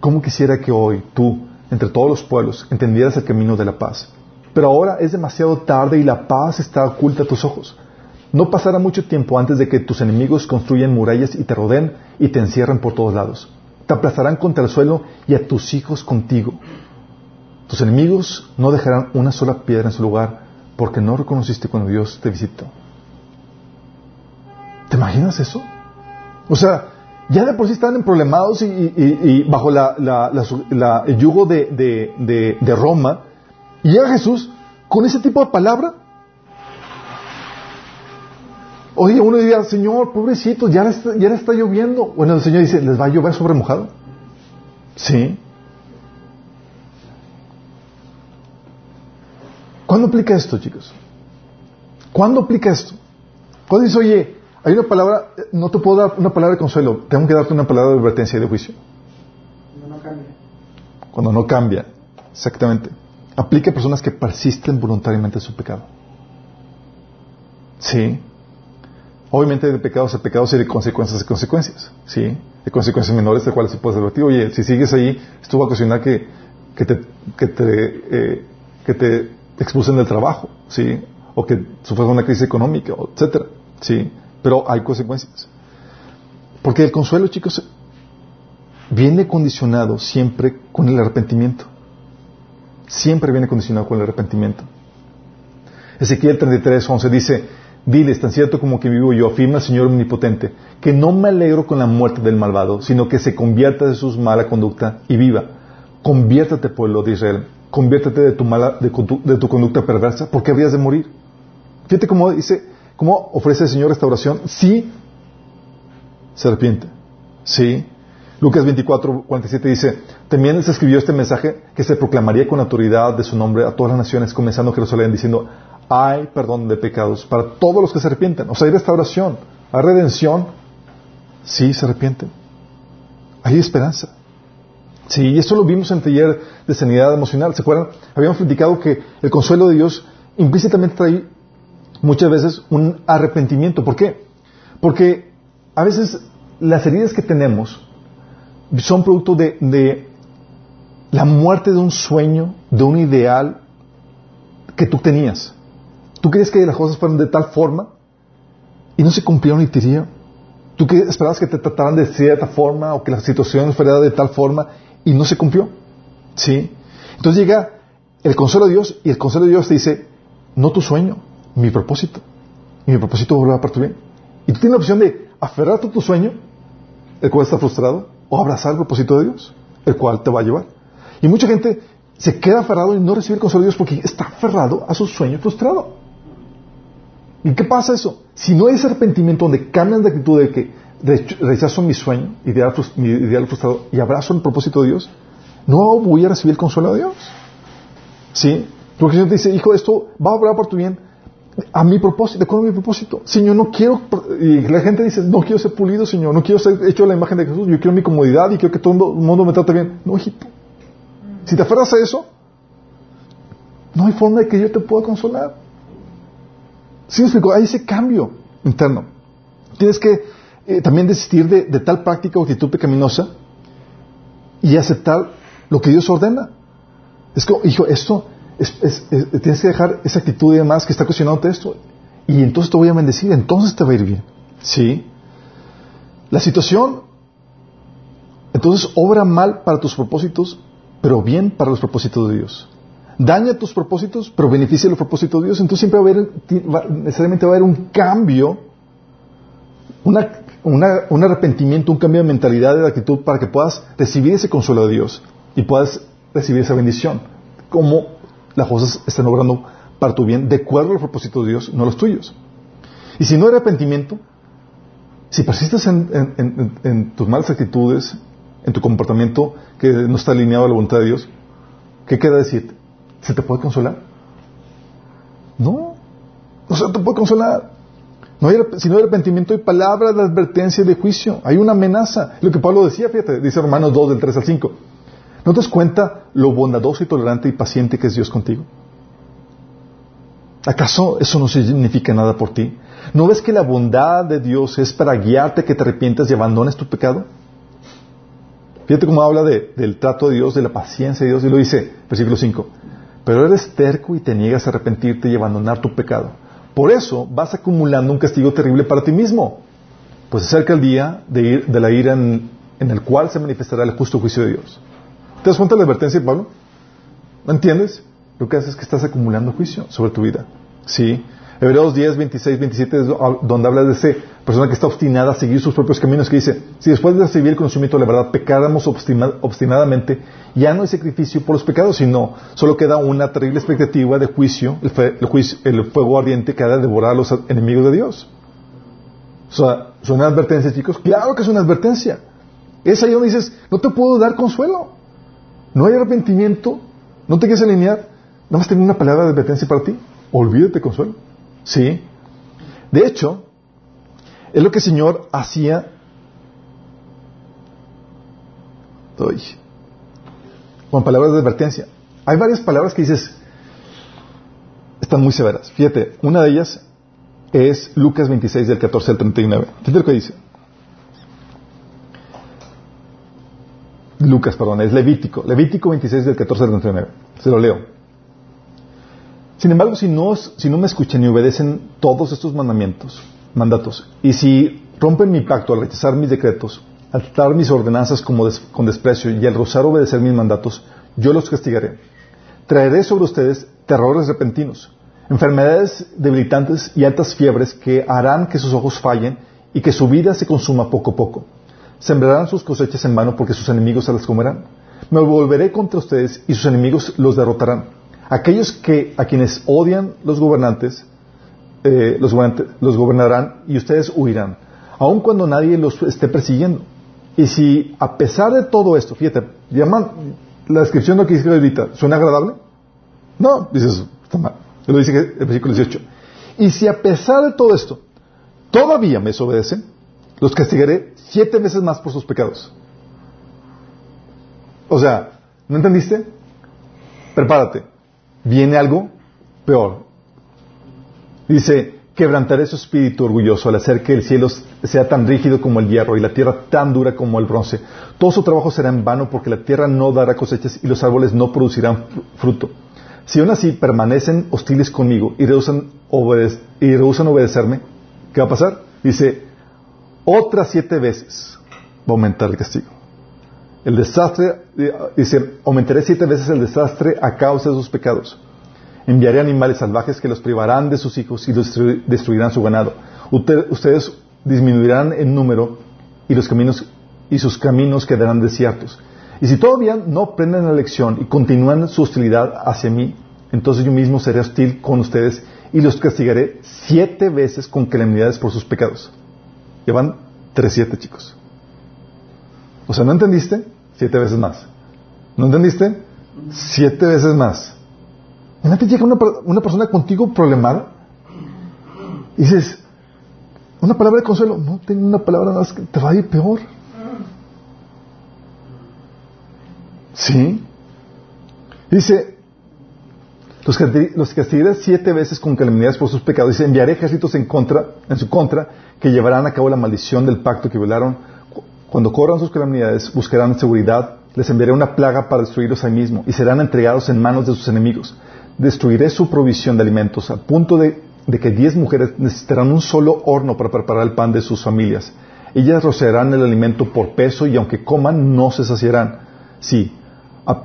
¿cómo quisiera que hoy tú, entre todos los pueblos, entendieras el camino de la paz? Pero ahora es demasiado tarde y la paz está oculta a tus ojos. No pasará mucho tiempo antes de que tus enemigos construyan murallas y te rodeen y te encierren por todos lados. Te aplastarán contra el suelo y a tus hijos contigo. Tus enemigos no dejarán una sola piedra en su lugar porque no reconociste cuando Dios te visitó. ¿Te imaginas eso? O sea, ya de por sí están emproblemados y, bajo el yugo de, de Roma. Y llega Jesús con ese tipo de palabra Oye, uno diría, Señor, pobrecito, ya le está, ya le está lloviendo. Bueno, el Señor dice, ¿les va a llover sobre mojado? Sí. ¿Cuándo aplica esto, chicos? ¿Cuándo aplica esto? Cuando dice, oye, hay una palabra, no te puedo dar una palabra de consuelo, tengo que darte una palabra de advertencia y de juicio. Cuando no cambia. Cuando no cambia, exactamente. Aplica a personas que persisten voluntariamente en su pecado. Sí. Obviamente de pecados a pecados y de consecuencias a consecuencias. Sí. De consecuencias menores de cuales se puede advertir. Oye, si sigues ahí, esto va a ocasionar que, que te, que te, eh, que te expulsen del trabajo. Sí. O que sufras una crisis económica, etcétera. Sí. Pero hay consecuencias. Porque el consuelo, chicos, viene condicionado siempre con el arrepentimiento. Siempre viene condicionado con el arrepentimiento. Ezequiel 33, 11 dice, diles, tan cierto como que vivo yo, afirma el Señor Omnipotente, que no me alegro con la muerte del malvado, sino que se convierta de su mala conducta y viva. Conviértate, pueblo de Israel, conviértete de tu, mala, de, de tu conducta perversa, porque habrías de morir. Fíjate cómo dice, cómo ofrece el Señor restauración si se arrepiente. Sí. Lucas 24, 47 dice, también se escribió este mensaje que se proclamaría con autoridad de su nombre a todas las naciones, comenzando Jerusalén, diciendo, hay perdón de pecados para todos los que se arrepienten. O sea, hay restauración, hay redención. Sí, se arrepienten. Hay esperanza. Sí, y eso lo vimos en el taller de sanidad emocional. ¿Se acuerdan? Habíamos platicado que el consuelo de Dios implícitamente trae muchas veces un arrepentimiento. ¿Por qué? Porque a veces las heridas que tenemos son producto de, la muerte de un sueño, de un ideal que tú tenías. Tú crees que las cosas fueran de tal forma y no se cumplieron y te. Tú esperabas que te trataran de cierta forma o que la situación fuera de tal forma y no se cumplió. ¿Sí? Entonces llega el consuelo de Dios y el consuelo de Dios te dice, no tu sueño, mi propósito. Y mi propósito volverá para tu bien. Y tú tienes la opción de aferrarte a tu sueño, el cual está frustrado, o abrazar el propósito de Dios, el cual te va a llevar. Y mucha gente se queda aferrado y no recibe el consuelo de Dios porque está aferrado a su sueño frustrado. ¿Y qué pasa eso? Si no hay ese arrepentimiento donde cambian de actitud de que rechazo mi sueño, ideal, mi ideal frustrado, y abrazo el propósito de Dios, no voy a recibir el consuelo de Dios. ¿Sí? Porque el Señor te dice, hijo, esto va a obrar por tu bien a mi propósito, ¿de acuerdo a mi propósito? Señor, no quiero, y la gente dice, no quiero ser pulido, Señor, no quiero ser hecho a la imagen de Jesús, yo quiero mi comodidad y quiero que todo el mundo me trate bien. No, hijito. Si te aferras a eso, no hay forma de que yo te pueda consolar. ¿Sí me explico? Hay ese cambio interno. Tienes que eh, también desistir de, de tal práctica o actitud pecaminosa y aceptar lo que Dios ordena. Es como, hijo, esto es, es, tienes que dejar esa actitud y demás que está cuestionándote esto. Y entonces te voy a bendecir, entonces te va a ir bien. ¿Sí? La situación, entonces obra mal para tus propósitos, pero bien para los propósitos de Dios. Daña tus propósitos, pero beneficia los propósitos de Dios. Entonces siempre va a haber, necesariamente va a haber un cambio, un arrepentimiento, un cambio de mentalidad, de actitud, para que puedas recibir ese consuelo de Dios y puedas recibir esa bendición. Como las cosas están obrando para tu bien, de acuerdo al propósito de Dios, no los tuyos. Y si no hay arrepentimiento, si persistes en, en, tus malas actitudes, en tu comportamiento que no está alineado a la voluntad de Dios, ¿qué queda decir? ¿Se te puede consolar? No, no se te puede consolar. No hay, si no hay arrepentimiento, hay palabras de advertencia y de juicio. Hay una amenaza. Lo que Pablo decía, fíjate, dice Romanos 2, del 3 al 5. ¿No te das cuenta lo bondadoso y tolerante y paciente que es Dios contigo? ¿Acaso eso no significa nada por ti? ¿No ves que la bondad de Dios es para guiarte que te arrepientas y abandones tu pecado? Fíjate cómo habla de, del trato de Dios, de la paciencia de Dios, y lo dice, versículo 5. Pero eres terco y te niegas a arrepentirte y abandonar tu pecado. Por eso vas acumulando un castigo terrible para ti mismo. Pues acerca el día de, ir, de la ira en, el cual se manifestará el justo juicio de Dios. ¿Te das cuenta de la advertencia Pablo? ¿No entiendes? Lo que haces es que estás acumulando juicio sobre tu vida. ¿Sí? Hebreos 10, 26, 27 es donde habla de esa persona que está obstinada a seguir sus propios caminos, que dice, si después de recibir el conocimiento de la verdad pecáramos obstinadamente, ya no hay sacrificio por los pecados, sino solo queda una terrible expectativa de juicio, el, fuego ardiente que ha de devorar a los enemigos de Dios. O sea, ¿suena advertencia, chicos? Claro que es una advertencia. Es ahí donde dices, no te puedo dar consuelo. No hay arrepentimiento. No te quieres alinear. Nada más tengo una palabra de advertencia para ti. Olvídate, consuelo. Sí. De hecho, es lo que el Señor hacía. Con palabras de advertencia. Hay varias palabras que dices, están muy severas. Fíjate, una de ellas es Lucas 26 del 14 al 39. Fíjate lo que dice. Lucas, perdón, es Levítico. Levítico 26 del 14 al 39. Se lo leo. Sin embargo, si no, no me escuchan y obedecen todos estos mandamientos, mandatos, y si rompen mi pacto al rechazar mis decretos, al tratar mis ordenanzas como con desprecio y al rozar obedecer mis mandatos, yo los castigaré. Traeré sobre ustedes terrores repentinos, enfermedades debilitantes y altas fiebres que harán que sus ojos fallen y que su vida se consuma poco a poco. Sembrarán sus cosechas en vano porque sus enemigos se las comerán. Me volveré contra ustedes y sus enemigos los derrotarán. Aquellos que a quienes odian los gobernantes, eh, los, los gobernarán y ustedes huirán, aun cuando nadie los esté persiguiendo. Y si a pesar de todo esto, fíjate, llaman la descripción de lo que dice ahorita, ¿suena agradable? No, dices, está mal. Lo dice el versículo 18. Y si a pesar de todo esto, todavía me desobedecen, los castigaré siete veces más por sus pecados. O sea, ¿no entendiste? Prepárate. Viene algo peor. Dice, quebrantaré su espíritu orgulloso al hacer que el cielo sea tan rígido como el hierro y la tierra tan dura como el bronce. Todo su trabajo será en vano porque la tierra no dará cosechas y los árboles no producirán fruto. Si aún así permanecen hostiles conmigo y rehusan, y obedecerme, ¿qué va a pasar? Dice, otras siete veces va a aumentar el castigo. El desastre, dice, aumentaré siete veces el desastre a causa de sus pecados. Enviaré animales salvajes que los privarán de sus hijos y los destruirán su ganado. Ustedes disminuirán en número y los caminos y sus caminos quedarán desiertos. Y si todavía no aprenden la lección y continúan su hostilidad hacia mí, entonces yo mismo seré hostil con ustedes y los castigaré siete veces con calamidades por sus pecados. Llevan tres siete, chicos. O sea, ¿no entendiste? Siete veces más. ¿No entendiste? Siete veces más. Imagínate llega una, una persona contigo problemada y dices, una palabra de consuelo, no tengo una palabra más que te va a ir peor. ¿Sí? Dice, los castigaré siete veces con calamidades por sus pecados. Dice, enviaré ejércitos en contra, en su contra, que llevarán a cabo la maldición del pacto que violaron. Cuando corran sus calamidades, buscarán seguridad. Les enviaré una plaga para destruirlos ahí mismo y serán entregados en manos de sus enemigos. Destruiré su provisión de alimentos, al punto de, de que diez mujeres necesitarán un solo horno para preparar el pan de sus familias. Ellas rociarán el alimento por peso y aunque coman, no se saciarán. Sí,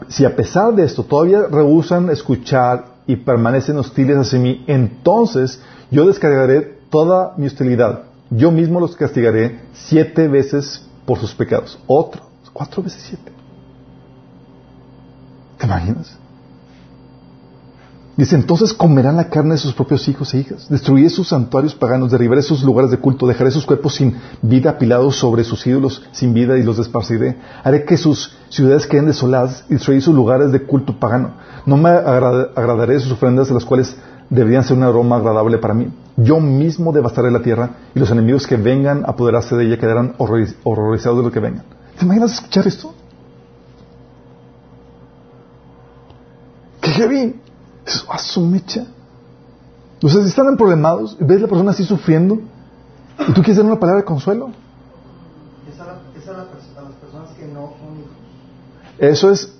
si a pesar de esto todavía rehusan escuchar y permanecen hostiles hacia mí, entonces yo descargaré toda mi hostilidad. Yo mismo los castigaré siete veces por sus pecados. Otro, cuatro veces siete. ¿Te imaginas? Dice, entonces comerán la carne de sus propios hijos e hijas. Destruiré sus santuarios paganos, derribaré sus lugares de culto, dejaré sus cuerpos sin vida apilados sobre sus ídolos sin vida y los desparciré. Haré que sus ciudades queden desoladas y destruiré sus lugares de culto pagano. No me agradaré sus ofrendas, de las cuales deberían ser un aroma agradable para mí. Yo mismo devastaré la tierra y los enemigos que vengan a apoderarse de ella quedarán horrorizados de lo que vengan. ¿Te imaginas escuchar esto? ¡Qué heavy! Dices, ¡ah, su mecha! O sea, si están emproblemados, ves a la persona así sufriendo, y tú quieres dar una palabra de consuelo. Es a, las personas que no son hijos. Eso es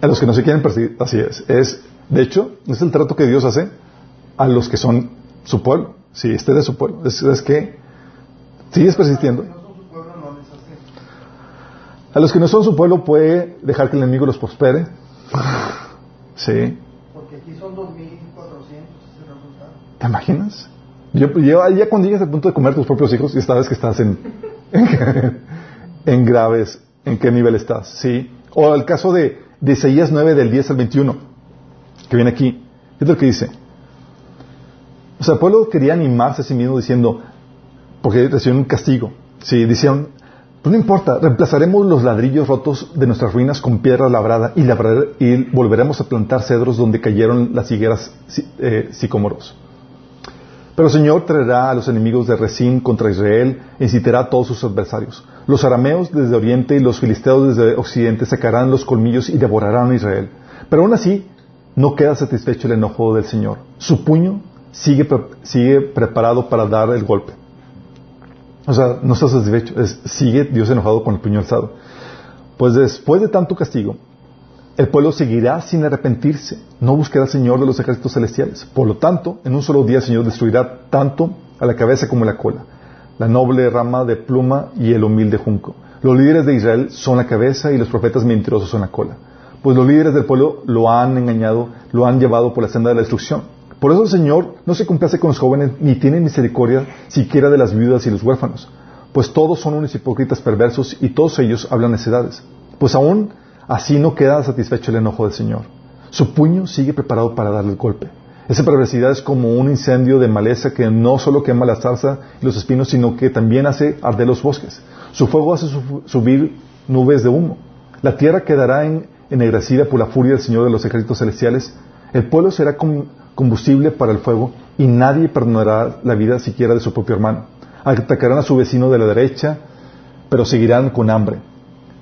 a los que no se quieren perseguir. Así es. Es, de hecho, es el trato que Dios hace a los que son su pueblo. Si este es su pueblo. Es, es que sigues persistiendo. A los que no son su pueblo puede dejar que el enemigo los prospere. Sí. Porque aquí son 2.400 ¿Te imaginas? Yo, ya cuando llegas al punto de comer tus propios hijos y sabes que estás en, en, graves, ¿en qué nivel estás? Sí. O el caso de, de Isaías 9 del 10 al 21, que viene aquí. ¿Qué es lo que dice? O sea, el pueblo quería animarse a sí mismo diciendo, porque recibieron un castigo. Sí, dijeron, pues no importa, reemplazaremos los ladrillos rotos de nuestras ruinas con piedra labrada y, y volveremos a plantar cedros donde cayeron las higueras eh. Pero el Señor traerá a los enemigos de Resín contra Israel e incitará a todos sus adversarios. Los arameos desde oriente y los filisteos desde occidente sacarán los colmillos y devorarán a Israel. Pero aún así, no queda satisfecho el enojo del Señor. Su puño sigue, preparado para dar el golpe. O sea, no está satisfecho, sigue Dios enojado con el puño alzado. Pues después de tanto castigo, el pueblo seguirá sin arrepentirse, no buscará al Señor de los ejércitos celestiales. Por lo tanto, en un solo día el Señor destruirá tanto a la cabeza como a la cola, la noble rama de pluma y el humilde junco. Los líderes de Israel son la cabeza y los profetas mentirosos son la cola. Pues los líderes del pueblo lo han engañado, lo han llevado por la senda de la destrucción. Por eso el Señor no se complace con los jóvenes ni tiene misericordia siquiera de las viudas y los huérfanos, pues todos son unos hipócritas perversos y todos ellos hablan necedades. Pues aún así no queda satisfecho el enojo del Señor. Su puño sigue preparado para darle el golpe. Esa perversidad es como un incendio de maleza que no solo quema la zarza y los espinos, sino que también hace arder los bosques. Su fuego hace subir nubes de humo. La tierra quedará ennegrecida por la furia del Señor de los ejércitos celestiales. El pueblo será combustible para el fuego y nadie perdonará la vida siquiera de su propio hermano. Atacarán a su vecino de la derecha, pero seguirán con hambre.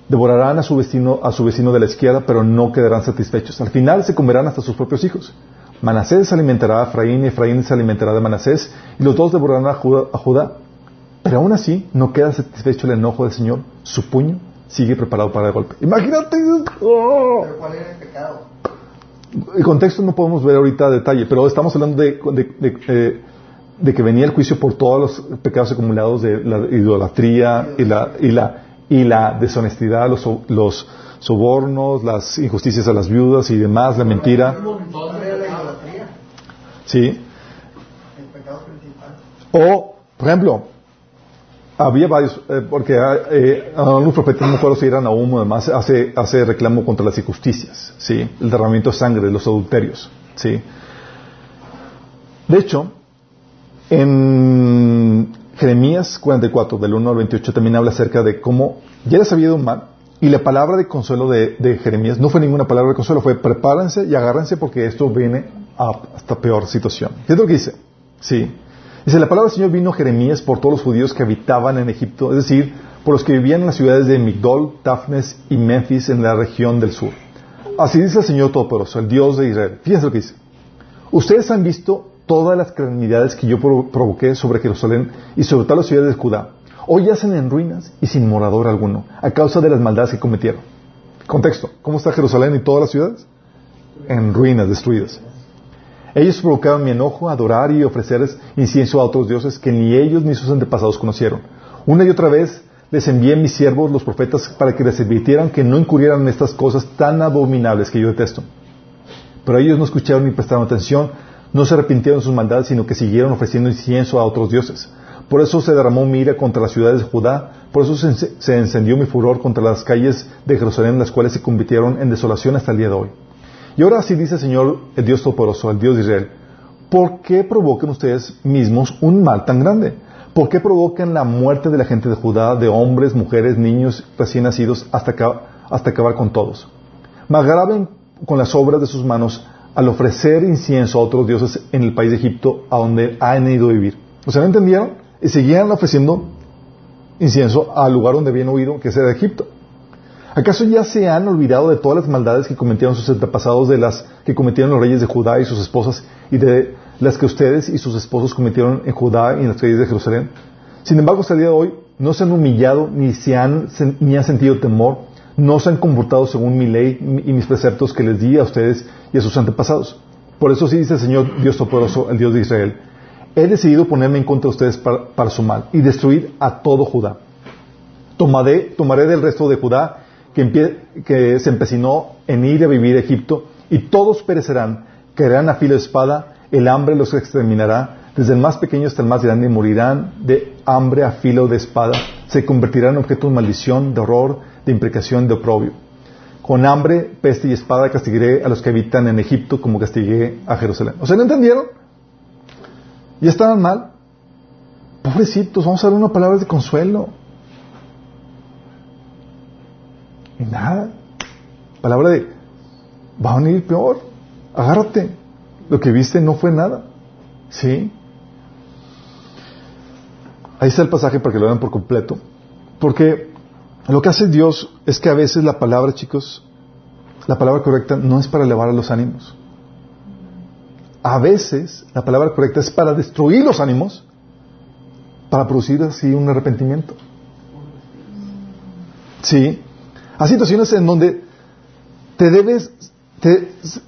Devorarán a su vecino, a su vecino de la izquierda, pero no quedarán satisfechos. Al final se comerán hasta sus propios hijos. Manasés se alimentará a Efraín y Efraín se alimentará de Manasés y los dos devorarán a Judá, Pero aún así no queda satisfecho el enojo del Señor. Su puño sigue preparado para el golpe. Imagínate. Oh. ¿Pero cuál era el pecado? el contexto no podemos ver ahorita a detalle, pero estamos hablando de, eh, de, que venía el juicio por todos los pecados acumulados de la idolatría y la, y la, y la deshonestidad, los, los sobornos, las injusticias a las viudas y demás, la mentira. Sí. O, por ejemplo, había varios, eh, porque ah, eh, algunos profetas, no fueron si eran aún además, hace, hace reclamo contra las injusticias, ¿sí? El derramamiento de sangre, los adulterios, ¿sí? De hecho, en Jeremías 44, del 1 al 28, también habla acerca de cómo ya les había ido mal, y la palabra de consuelo de, de, Jeremías no fue ninguna palabra de consuelo, fue prepárense y agárrense porque esto viene a hasta peor situación. ¿Qué es lo que dice? Sí. Dice, la palabra del Señor vino Jeremías por todos los judíos que habitaban en Egipto, es decir, por los que vivían en las ciudades de Migdol, Tafnes y Memphis en la región del sur. Así dice el Señor Todopoderoso, el Dios de Israel. Fíjense lo que dice. Ustedes han visto todas las calamidades que yo provoqué sobre Jerusalén y sobre todas las ciudades de Judá. Hoy yacen en ruinas y sin morador alguno, a causa de las maldades que cometieron. Contexto, ¿cómo está Jerusalén y todas las ciudades? En ruinas, destruidas. Ellos provocaron mi enojo, adorar y ofrecer incienso a otros dioses que ni ellos ni sus antepasados conocieron. Una y otra vez les envié mis siervos, los profetas, para que les advirtieran que no incurrieran en estas cosas tan abominables que yo detesto. Pero ellos no escucharon ni prestaron atención, no se arrepintieron de sus maldades, sino que siguieron ofreciendo incienso a otros dioses. Por eso se derramó mi ira contra las ciudades de Judá, por eso se, encendió mi furor contra las calles de Jerusalén, las cuales se convirtieron en desolación hasta el día de hoy. Y ahora sí dice el Señor, el Dios Todopoderoso, el Dios de Israel, ¿por qué provocan ustedes mismos un mal tan grande? ¿Por qué provocan la muerte de la gente de Judá, de hombres, mujeres, niños recién nacidos, hasta, hasta acabar con todos? Me agraven con las obras de sus manos al ofrecer incienso a otros dioses en el país de Egipto, a donde han ido a vivir. O sea, ¿no entendieron? Y seguían ofreciendo incienso al lugar donde habían huido, que es de Egipto. ¿Acaso ya se han olvidado de todas las maldades que cometieron sus antepasados, de las que cometieron los reyes de Judá y sus esposas, y de las que ustedes y sus esposos cometieron en Judá y en las calles de Jerusalén? Sin embargo, hasta el día de hoy no se han humillado ni, se han, ni han sentido temor, no se han comportado según mi ley y mis preceptos que les di a ustedes y a sus antepasados. Por eso sí dice el Señor Dios Todopoderoso, el Dios de Israel, he decidido ponerme en contra de ustedes para, para su mal y destruir a todo Judá. Tomaré, tomaré del resto de Judá que, se empecinó en ir a vivir a Egipto, y todos perecerán, caerán a filo de espada, el hambre los exterminará, desde el más pequeño hasta el más grande, morirán de hambre a filo de espada, se convertirán en objeto de maldición, de horror, de imprecación, de oprobio. Con hambre, peste y espada castigaré a los que habitan en Egipto como castigué a Jerusalén. ¿O sea, no entendieron? ¿Ya estaban mal? Pobrecitos, vamos a dar una palabra de consuelo. Y nada. Palabra de, va a venir peor. Agárrate. Lo que viste no fue nada. ¿Sí? Ahí está el pasaje para que lo vean por completo. Porque lo que hace Dios es que a veces la palabra, chicos, la palabra correcta no es para elevar a los ánimos. A veces la palabra correcta es para destruir los ánimos, para producir así un arrepentimiento. Sí. Hay situaciones en donde te debes,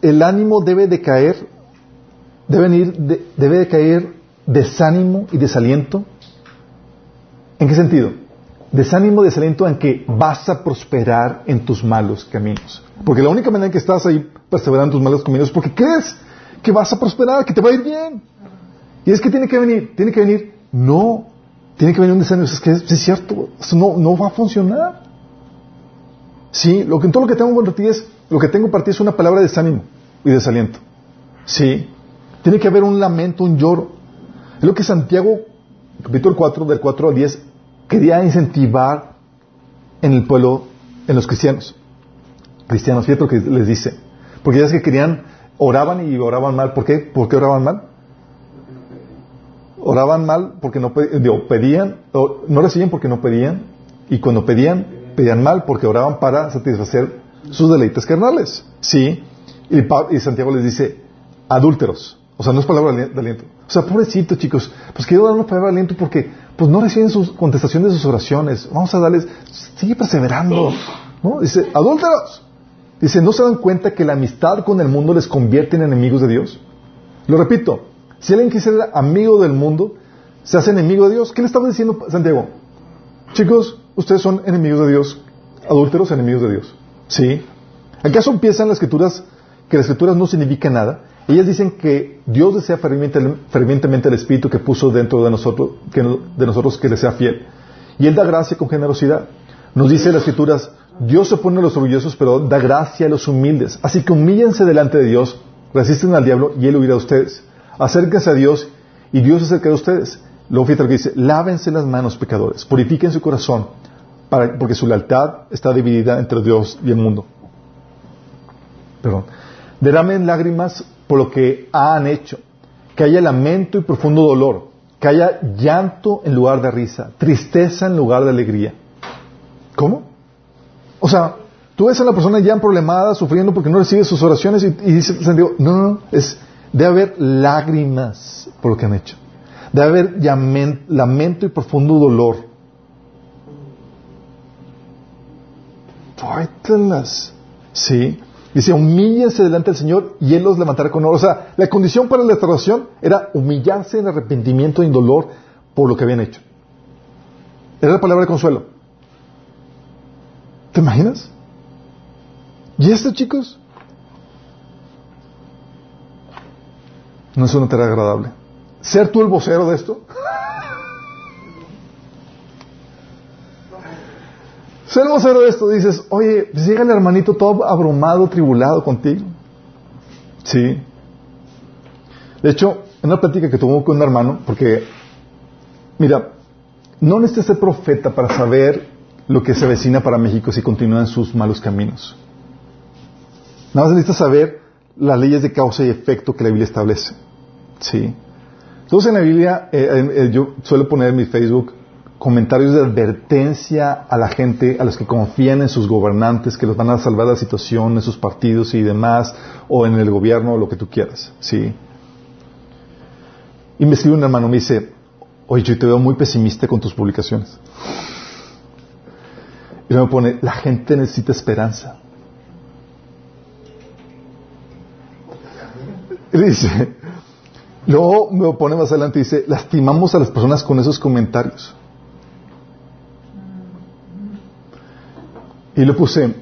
el ánimo debe de caer, debe, ir, debe de caer desánimo y desaliento. ¿En qué sentido? Desánimo y desaliento en que vas a prosperar en tus malos caminos. Porque la única manera en que estás ahí perseverando en tus malos caminos es porque crees que vas a prosperar, que te va a ir bien. Y es que tiene que venir, tiene que venir, no, tiene que venir un desánimo. Es que es, cierto, eso no, no va a funcionar. Sí, lo que, todo lo que tengo contra ti es, lo que tengo para ti es una palabra de desánimo y desaliento. Sí, tiene que haber un lamento, un lloro. Es lo que Santiago, capítulo 4, del 4 al 10, quería incentivar en el pueblo, en los cristianos. Cristianos, fíjate lo que les dice. Porque ya es que querían, oraban y oraban mal. ¿Por qué? ¿Por qué oraban mal? Oraban mal porque no pedían, no recibían porque no pedían, y cuando pedían, pedían mal porque oraban para satisfacer sus deleites carnales. Sí. Y, Santiago les dice, adúlteros. O sea, no es palabra de aliento. O sea, pobrecito, chicos. Pues quiero dar una palabra de aliento porque pues no reciben sus contestación de sus oraciones. Vamos a darles, sigue perseverando. ¿no? Dice, adúlteros. Dice, ¿no se dan cuenta que la amistad con el mundo les convierte en enemigos de Dios? Lo repito, si alguien quiere ser amigo del mundo, se hace enemigo de Dios. ¿Qué le estaba diciendo Santiago? Chicos, ustedes son enemigos de Dios, adúlteros enemigos de Dios. ¿Sí? ¿Acaso piensan las escrituras que las escrituras no significan nada? Ellas dicen que Dios desea fervientemente el Espíritu que puso dentro de nosotros que, de nosotros que le sea fiel. Y Él da gracia con generosidad. Nos dice las escrituras, Dios se opone a los orgullosos, pero da gracia a los humildes. Así que humíllense delante de Dios, resisten al diablo y Él huirá a ustedes. Acérquense a Dios y Dios se acerca a ustedes. Luego fíjate lo que dice, lávense las manos pecadores, purifiquen su corazón, porque su lealtad está dividida entre Dios y el mundo. Perdón. Derramen lágrimas por lo que han hecho, que haya lamento y profundo dolor, que haya llanto en lugar de risa, tristeza en lugar de alegría. ¿Cómo? O sea, tú ves a la persona ya problemada, sufriendo porque no recibe sus oraciones y, y dice, no, no, es, debe haber lágrimas por lo que han hecho. Debe haber lamento y profundo dolor. Fuértelas. Sí. Dice, humíllense delante del Señor y Él los levantará con oro. O sea, la condición para la restauración era humillarse en arrepentimiento y en dolor por lo que habían hecho. Era la palabra de consuelo. ¿Te imaginas? ¿Y esto, chicos? No es una tarea agradable. ¿Ser tú el vocero de esto? Ser vocero de esto, dices, oye, pues llega el hermanito todo abrumado, tribulado contigo. Sí. De hecho, en una plática que tuvo con un hermano, porque, mira, no necesitas ser profeta para saber lo que se avecina para México si continúan sus malos caminos. Nada más necesitas saber las leyes de causa y efecto que la Biblia establece. Sí. Entonces en la Biblia, eh, yo suelo poner en mi Facebook comentarios de advertencia a la gente, a los que confían en sus gobernantes, que los van a salvar la situación, en sus partidos y demás, o en el gobierno, o lo que tú quieras, ¿sí? Y me escribe un hermano, me dice, oye, yo te veo muy pesimista con tus publicaciones. Y me pone, la gente necesita esperanza. Y dice, luego me pone más adelante y dice, lastimamos a las personas con esos comentarios. Y le puse,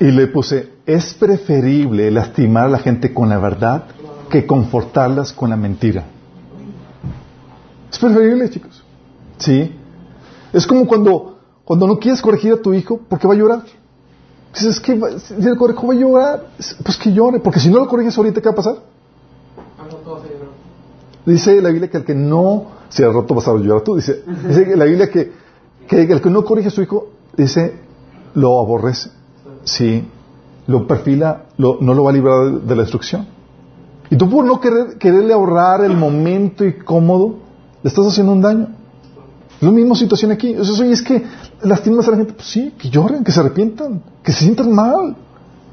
y le puse, es preferible lastimar a la gente con la verdad que confortarlas con la mentira. Es preferible, chicos. Sí. Es como cuando, cuando no quieres corregir a tu hijo porque va a llorar. Dices, que si correjo va a llorar, pues que llore, porque si no lo corriges ahorita, ¿qué va a pasar? dice la Biblia que el que no, si al roto vas a llorar tú, dice, dice la Biblia que, que el que no corrige a su hijo, dice, lo aborrece. Sí, lo perfila, no lo va a librar de, la destrucción. Y tú por no querer, quererle ahorrar el momento y cómodo, le estás haciendo un daño. Es la misma situación aquí. O sea, es que lastimas a la gente. Pues sí, que lloren, que se arrepientan, que se sientan mal.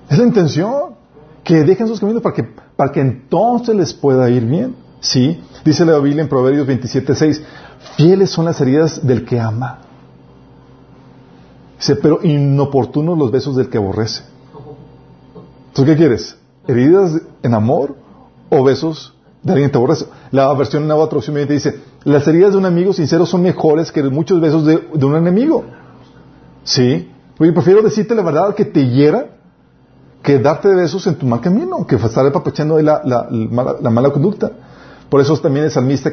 Es la intención. Que dejen sus caminos para que, para que entonces les pueda ir bien. Sí. Dice la Biblia en Proverbios 27.6, fieles son las heridas del que ama. Dice, pero inoportunos los besos del que aborrece. ¿Tú qué quieres? ¿Heridas en amor o besos de alguien que te aborrece? La versión en nueva traducción dice, las heridas de un amigo sincero son mejores que muchos besos de, un enemigo. ¿Sí? Oye, prefiero decirte la verdad que te hiera que darte besos en tu mal camino, que estar apapachando la, la, la, la mala conducta. Por eso también el salmista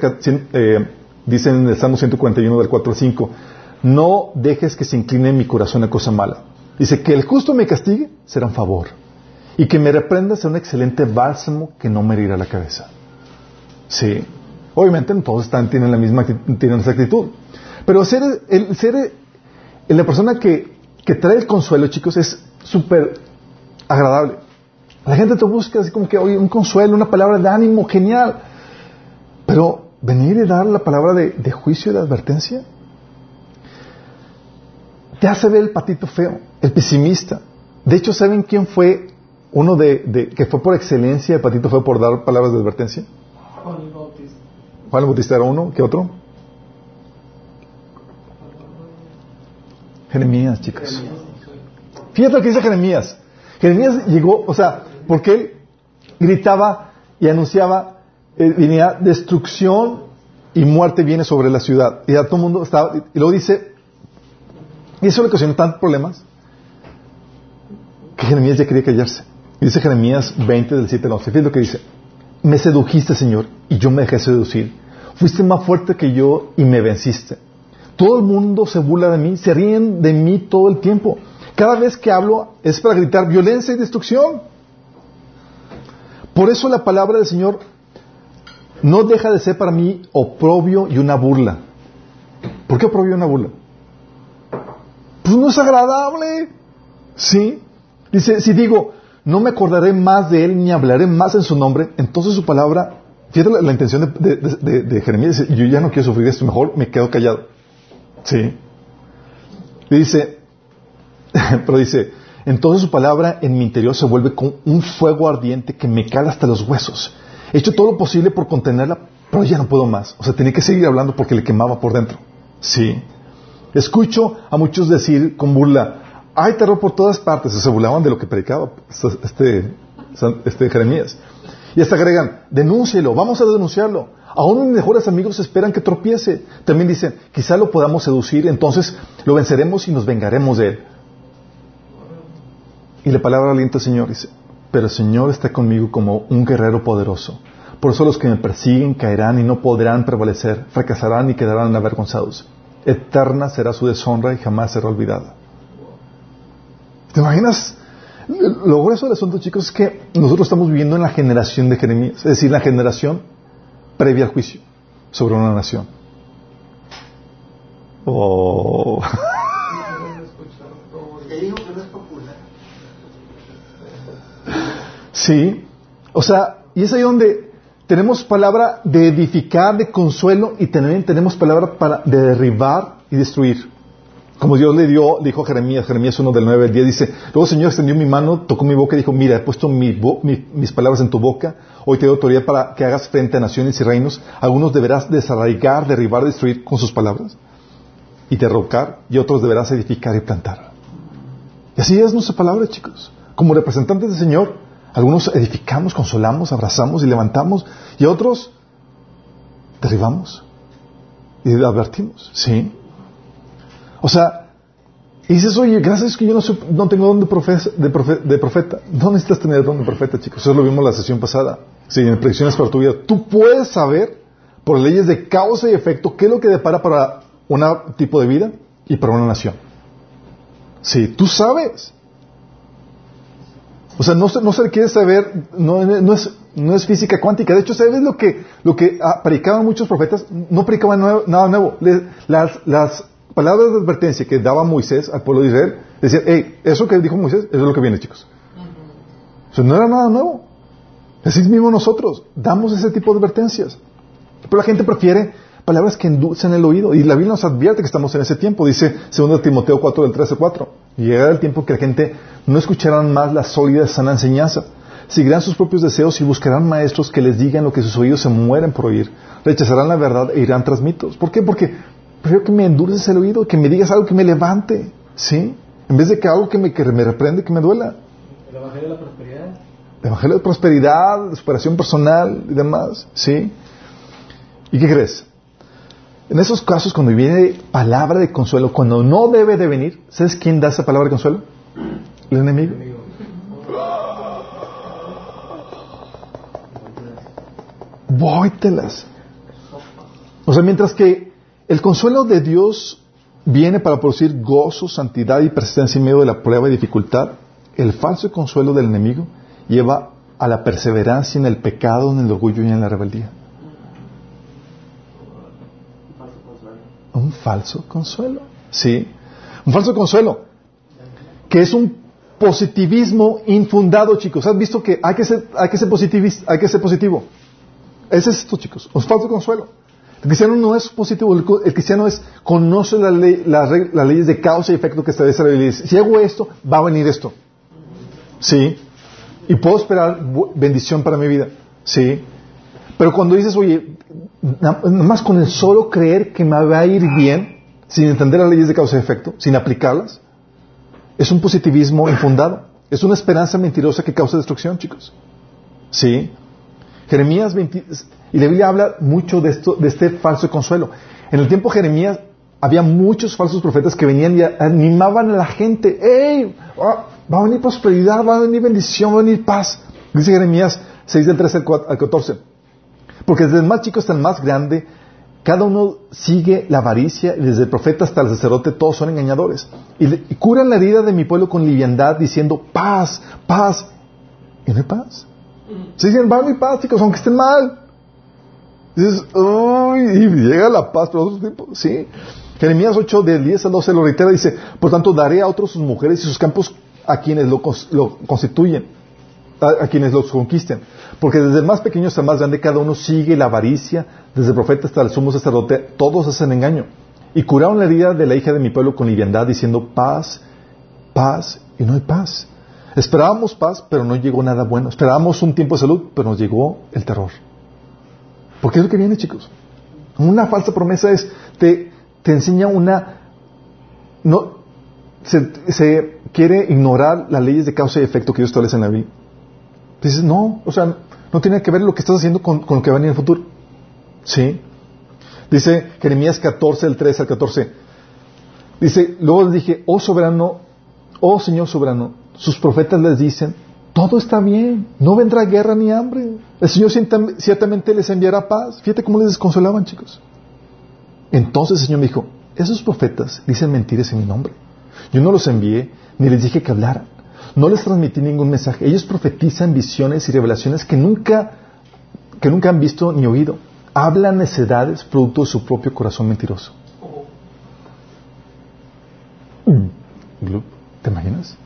eh, dice en el Salmo 141 del 4 al 5, no dejes que se incline mi corazón a cosa mala. Dice, que el justo me castigue será un favor. Y que me reprenda será un excelente bálsamo que no me herirá la cabeza. Sí. Obviamente todos están, tienen la misma tienen esa actitud. Pero ser, el, ser la persona que, que trae el consuelo, chicos, es súper agradable. La gente te busca así como que, oye, un consuelo, una palabra de ánimo, genial. Pero venir y dar la palabra de, de juicio y de advertencia te hace ver el patito feo, el pesimista. De hecho, ¿saben quién fue uno de, de que fue por excelencia el patito feo por dar palabras de advertencia? Juan el Bautista. Juan el Bautista era uno, ¿qué otro? Jeremías, chicos. Fíjate lo que dice Jeremías. Jeremías llegó, o sea, porque él gritaba y anunciaba, eh, venía destrucción y muerte viene sobre la ciudad. Y a todo el mundo estaba, y luego dice, y eso le ocasionó tantos problemas, que Jeremías ya quería callarse. Y dice Jeremías 20 del 7 al 11. Fíjate lo que dice. Me sedujiste, Señor, y yo me dejé seducir. Fuiste más fuerte que yo y me venciste. Todo el mundo se burla de mí, se ríen de mí todo el tiempo. Cada vez que hablo es para gritar violencia y destrucción. Por eso la palabra del Señor no deja de ser para mí oprobio y una burla. ¿Por qué oprobio y una burla? Pues no es agradable. ¿Sí? Dice, si digo, no me acordaré más de él ni hablaré más en su nombre, entonces su palabra, fíjate la, intención de, Jeremías, dice, yo ya no quiero sufrir esto, mejor me quedo callado. Sí. Dice, pero dice, entonces su palabra en mi interior se vuelve como un fuego ardiente que me cala hasta los huesos. He hecho todo lo posible por contenerla, pero ya no puedo más. O sea, tenía que seguir hablando porque le quemaba por dentro. Sí. Escucho a muchos decir con burla, hay terror por todas partes. Se burlaban de lo que predicaba este, este Jeremías. Y hasta agregan, denúncielo, vamos a denunciarlo. Aún mis mejores amigos esperan que tropiece. También dicen, quizá lo podamos seducir, entonces lo venceremos y nos vengaremos de él. Y la palabra alienta al Señor dice, pero el Señor está conmigo como un guerrero poderoso. Por eso los que me persiguen caerán y no podrán prevalecer, fracasarán y quedarán avergonzados. Eterna será su deshonra y jamás será olvidada. ¿Te imaginas? Lo grueso del asunto, chicos, es que nosotros estamos viviendo en la generación de Jeremías, es decir, la generación previa al juicio sobre una nación. Oh. Sí, o sea, y es ahí donde tenemos palabra de edificar, de consuelo, y también tenemos palabra para de derribar y destruir. Como Dios le dio, dijo Jeremías, Jeremías 1 del 9 al 10, dice, luego el Señor extendió mi mano, tocó mi boca y dijo, mira, he puesto mi mi, mis palabras en tu boca, hoy te doy autoridad para que hagas frente a naciones y reinos, algunos deberás desarraigar, derribar, destruir con sus palabras, y derrocar, y otros deberás edificar y plantar. Y así es nuestra palabra, chicos. Como representantes del Señor, algunos edificamos, consolamos, abrazamos y levantamos, y otros derribamos y advertimos, ¿sí? O sea, y dices, oye, gracias que yo no, no tengo don de, profeta, de, de profeta. No necesitas tener don de profeta, chicos. Eso lo vimos la sesión pasada. Sí, en predicciones para tu vida. Tú puedes saber, por leyes de causa y efecto, qué es lo que depara para un tipo de vida y para una nación. Sí, tú sabes. O sea, no, se- no se quiere saber, no, es, no es física cuántica. De hecho, ¿sabes lo que, lo que ah, predicaban muchos profetas? No predicaban nada nuevo. Las, las palabras de advertencia que daba Moisés al pueblo de Israel, decían, hey, eso que dijo Moisés, eso es lo que viene, chicos. O sea, no era nada nuevo. Así mismo nosotros damos ese tipo de advertencias. Pero la gente prefiere palabras que endulcen el oído. Y la Biblia nos advierte que estamos en ese tiempo. Dice 2 Timoteo 4 del 13 al 4. Y llegará el tiempo que la gente no escucharán más la sólida y sana enseñanza. Seguirán sus propios deseos y buscarán maestros que les digan lo que sus oídos se mueren por oír. Rechazarán la verdad e irán tras mitos. ¿Por qué? Porque prefiero que me endulces el oído, que me digas algo que me levante. ¿Sí? En vez de que algo que me, que me reprende, que me duela. El Evangelio de la Prosperidad. El Evangelio de prosperidad, de superación personal y demás. ¿Sí? ¿Y qué crees? En esos casos, cuando viene palabra de consuelo, cuando no debe de venir, ¿sabes quién da esa palabra de consuelo? El enemigo. Vóytelas. O sea, mientras que el consuelo de Dios viene para producir gozo, santidad y persistencia en medio de la prueba y dificultad, el falso consuelo del enemigo lleva a la perseverancia en el pecado, en el orgullo y en la rebeldía. Un falso consuelo. Sí. Un falso consuelo. Que es un positivismo infundado, chicos. ¿Has visto que hay que ser, hay que ser, hay que ser positivo? Ese es esto, chicos. Un falso consuelo. El cristiano no es positivo. El, cristiano es, conoce la ley- las leyes de causa y efecto que establece la Biblia. Y dice, Si hago esto, va a venir esto. Sí. Y puedo esperar bendición para mi vida. Sí. Pero cuando dices, oye, nada más con el solo creer que me va a ir bien, sin entender las leyes de causa y efecto, sin aplicarlas, es un positivismo infundado. Es una esperanza mentirosa que causa destrucción, chicos. Sí. Jeremías 20, y la Biblia habla mucho de esto, de este falso consuelo. En el tiempo de Jeremías había muchos falsos profetas que venían y animaban a la gente. ¡Ey! ah, Va a venir prosperidad, va a venir bendición, va a venir paz. Dice Jeremías 6 del 13 al 4 al 14. Porque desde el más chico hasta el más grande, cada uno sigue la avaricia y desde el profeta hasta el sacerdote todos son engañadores. Y, le- y curan la herida de mi pueblo con liviandad diciendo paz, paz. ¿Y no hay paz? Se dicen, va a haber paz, chicos, aunque estén mal. Y llega la paz, pero otro tiempo, sí. Jeremías 8, del 10 al 12 lo reitera, dice, por tanto daré a otros sus mujeres y sus campos a quienes lo, lo constituyen, a, quienes los conquisten. Porque desde el más pequeño hasta el más grande, cada uno sigue la avaricia, desde el profeta hasta el sumo sacerdote, todos hacen engaño. Y curaron la herida de la hija de mi pueblo con liviandad, diciendo paz, paz, y no hay paz. Esperábamos paz, pero no llegó nada bueno. Esperábamos un tiempo de salud, pero nos llegó el terror. Porque es lo que viene, chicos. Una falsa promesa es, te, te enseña una... No, se, se quiere ignorar las leyes de causa y efecto que Dios establece en la Biblia. Dices, no, o sea, no tiene que ver lo que estás haciendo con, con lo que va a venir en el futuro. ¿Sí? Dice Jeremías 14, del 13 al 14. Dice, luego les dije, oh soberano, oh Señor soberano, sus profetas les dicen, todo está bien, no vendrá guerra ni hambre. El Señor ciertam- ciertamente les enviará paz. Fíjate cómo les desconsolaban, chicos. Entonces el Señor me dijo, esos profetas dicen mentiras en mi nombre. Yo no los envié, ni les dije que hablaran. No les transmití ningún mensaje. Ellos profetizan visiones y revelaciones que nunca, que nunca han visto ni oído. Hablan necedades producto de su propio corazón mentiroso. Mm. ¿Te imaginas?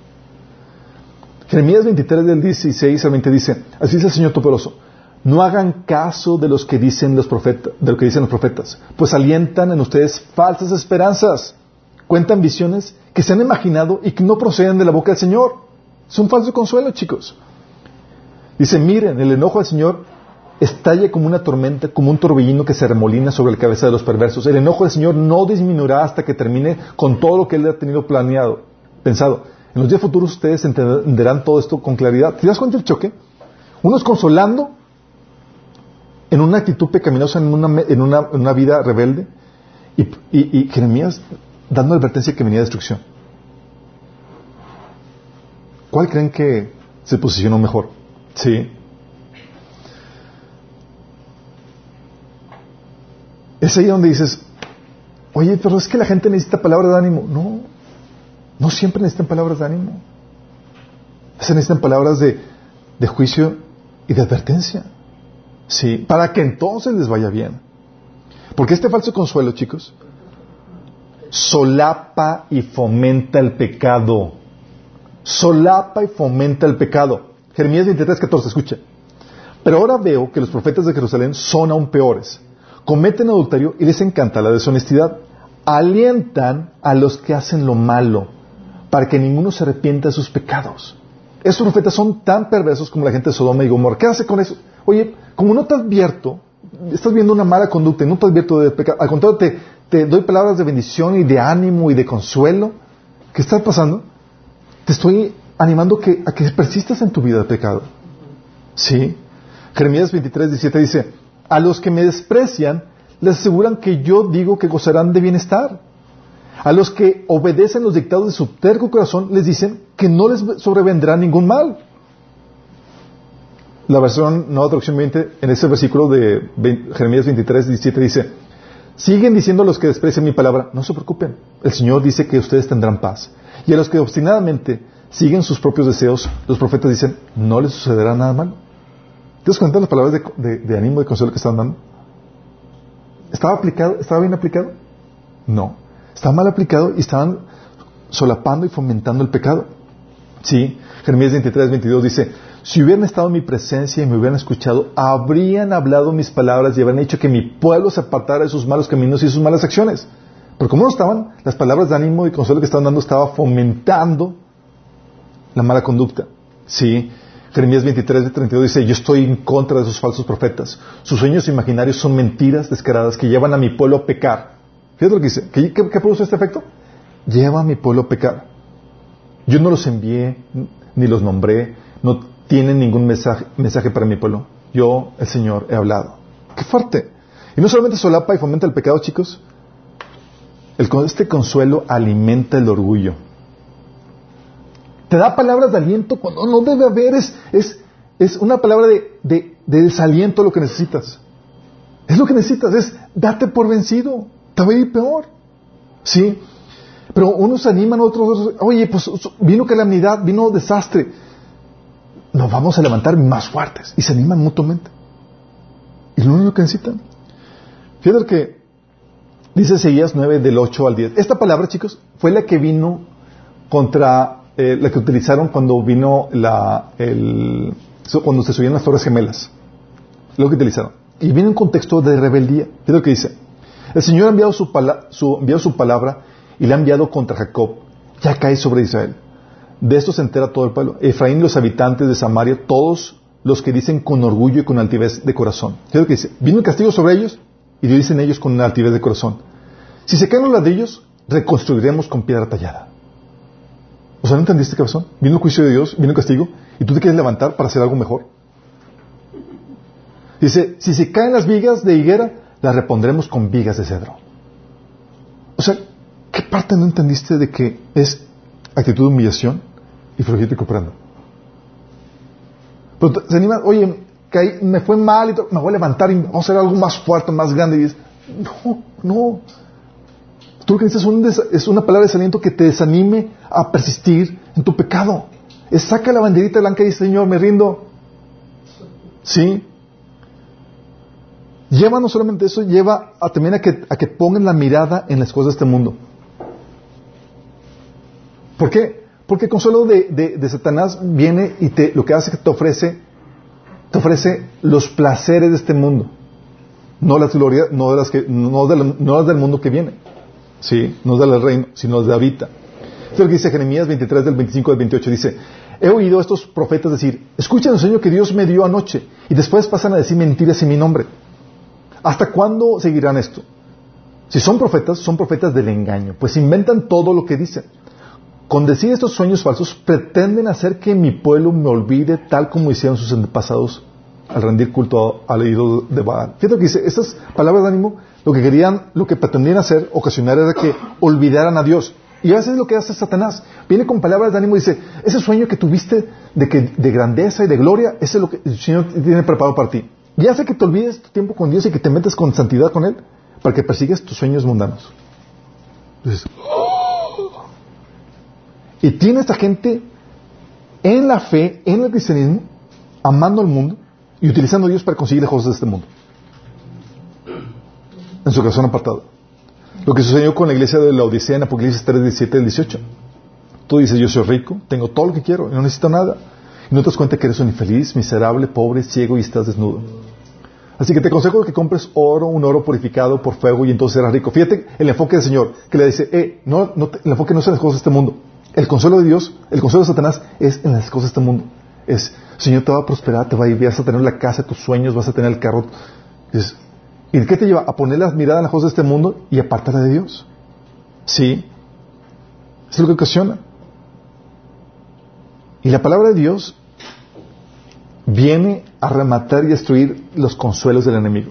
Jeremías 23 del 16 al 20 dice, así dice el Señor Todopoderoso, no hagan caso de los que dicen los profetas, de lo que dicen los profetas, pues alientan en ustedes falsas esperanzas, cuentan visiones que se han imaginado y que no proceden de la boca del Señor. Es un falso consuelo, chicos. Dice, miren, el enojo del Señor estalla como una tormenta, como un torbellino que se remolina sobre la cabeza de los perversos. El enojo del Señor no disminuirá hasta que termine con todo lo que Él ha tenido planeado, pensado. En los días futuros ustedes entenderán todo esto con claridad. ¿Te das cuenta del choque? Unos consolando en una actitud pecaminosa, en una, en una, en una vida rebelde, y, y, y Jeremías dando advertencia que venía destrucción. ¿Cuál creen que se posicionó mejor? Sí. Es ahí donde dices, oye, pero es que la gente necesita palabras de ánimo. No, no siempre necesitan palabras de ánimo. Se necesitan palabras de, de juicio y de advertencia. Sí, para que entonces les vaya bien. Porque este falso consuelo, chicos, solapa y fomenta el pecado. Solapa y fomenta el pecado. Jeremías 23, 14, escucha. Pero ahora veo que los profetas de Jerusalén son aún peores. Cometen adulterio y les encanta la deshonestidad. Alientan a los que hacen lo malo para que ninguno se arrepienta de sus pecados. Estos profetas son tan perversos como la gente de Sodoma y Gomorra. ¿Qué hace con eso? Oye, como no te advierto, estás viendo una mala conducta y no te advierto de pecado, al contrario, te, te doy palabras de bendición y de ánimo y de consuelo. ¿Qué está pasando? Te estoy animando que, a que persistas en tu vida de pecado. ¿Sí? Jeremías 23, 17 dice, a los que me desprecian les aseguran que yo digo que gozarán de bienestar. A los que obedecen los dictados de su terco corazón les dicen que no les sobrevendrá ningún mal. La versión Nueva Traducción 20, en ese versículo de Jeremías 23, 17 dice, siguen diciendo a los que desprecian mi palabra, no se preocupen, el Señor dice que ustedes tendrán paz. Y a los que obstinadamente siguen sus propios deseos, los profetas dicen, no les sucederá nada malo. ¿Te das cuenta de las palabras de, de ánimo, de consuelo que están dando? ¿Estaba aplicado? ¿Estaba bien aplicado? No. Estaba mal aplicado y estaban solapando y fomentando el pecado. Sí, Jeremías 23, 22 dice, si hubieran estado en mi presencia y me hubieran escuchado, habrían hablado mis palabras y habrían hecho que mi pueblo se apartara de sus malos caminos y sus malas acciones. Pero como no estaban, las palabras de ánimo y consuelo que estaban dando estaba fomentando la mala conducta. Sí, Jeremías 23, 32 dice, yo estoy en contra de esos falsos profetas. Sus sueños imaginarios son mentiras descaradas que llevan a mi pueblo a pecar. Fíjate lo que dice. ¿Qué, produce este efecto? Lleva a mi pueblo a pecar. Yo no los envié, ni los nombré, no tienen ningún mensaje para mi pueblo. Yo, el Señor, he hablado. ¡Qué fuerte! Y no solamente solapa y fomenta el pecado, chicos. Este consuelo alimenta el orgullo. Te da palabras de aliento cuando no debe haber. Es, es, es una palabra de, de, de desaliento lo que necesitas. Es lo que necesitas. Es date por vencido. Te va a ir peor. ¿Sí? Pero unos animan, otros, oye, pues vino calamidad, vino desastre. Nos vamos a levantar más fuertes y se animan mutuamente. Y lo único que necesitan. Fíjate que dice Seguías 9 del 8 al 10. Esta palabra, chicos, fue la que vino contra, eh, la que utilizaron cuando vino la, cuando se subían las torres gemelas. Lo que utilizaron. Y viene en contexto de rebeldía. Fíjate lo que dice. El Señor ha enviado su, su, enviado su palabra y le ha enviado contra Jacob, ya cae sobre Israel. De esto se entera todo el pueblo. Efraín y los habitantes de Samaria, todos los que dicen con orgullo y con altivez de corazón. ¿Qué es lo que dice? Vino el castigo sobre ellos y dicen ellos con altivez de corazón. Si se caen los ladrillos, reconstruiremos con piedra tallada. O sea, ¿no entendiste pasó? Vino el juicio de Dios, vino el castigo, y tú te quieres levantar para hacer algo mejor. Dice, si se caen las vigas de higuera, las repondremos con vigas de cedro. O sea, ¿Qué parte no entendiste de que es actitud de humillación y flojito y comprando? Pero se anima, oye, me fue mal y me voy a levantar y vamos a hacer algo más fuerte, más grande. Y dices, no, no. Tú lo que necesitas es, una palabra de desaliento que te desanime a persistir en tu pecado. Es saca la banderita blanca y dice, Señor, me rindo. ¿Sí? Lleva no solamente eso, lleva a, también a que, a que pongan la mirada en las cosas de este mundo. ¿Por qué? Porque el consuelo de, Satanás viene y te, lo que hace es que te ofrece, te ofrece los placeres de este mundo. No las glorias, no, de las que, no, las del mundo que viene. Sí, no del reino, sino de habita. Esto es lo que dice Jeremías 23 del 25 al 28. Dice, he oído a estos profetas decir, escuchen el sueño que Dios me dio anoche y después pasan a decir mentiras en mi nombre. ¿Hasta cuándo seguirán esto? Si son profetas, son profetas del engaño, pues inventan todo lo que dicen. Con decir estos sueños falsos, pretenden hacer que mi pueblo me olvide tal como hicieron sus antepasados al rendir culto al ídolo de Baal. Fíjate lo que dice, estas palabras de ánimo, lo que querían, lo que pretendían hacer, ocasionar era que olvidaran a Dios. Y a veces es lo que hace Satanás. Viene con palabras de ánimo y dice, ese sueño que tuviste de, que, de grandeza y de gloria, ese es lo que el Señor tiene preparado para ti. Y hace que te olvides tu tiempo con Dios y que te metas con santidad con Él, para que persigues tus sueños mundanos. Y tiene esta gente en la fe, en el cristianismo, amando al mundo y utilizando a Dios para conseguir las cosas de este mundo. En su corazón apartado. Lo que sucedió con la iglesia de la Odisea en Apocalipsis 3, 17 al 18. Tú dices, yo soy rico, tengo todo lo que quiero no necesito nada. Y no te das cuenta que eres un infeliz, miserable, pobre, ciego y estás desnudo. Así que te aconsejo que compres oro, un oro purificado por fuego y entonces serás rico. Fíjate el enfoque del Señor, que le dice, eh, no el enfoque no es en las cosas de este mundo. El consuelo de Dios, el consuelo de Satanás es en las cosas de este mundo. Es, Señor te va a prosperar, te va a ir, vas a tener la casa tus sueños, vas a tener el carro. ¿Y qué te lleva? A poner las miradas en las cosas de este mundo y apartarla de Dios. Sí. Es lo que ocasiona. Y la palabra de Dios viene a rematar y destruir los consuelos del enemigo.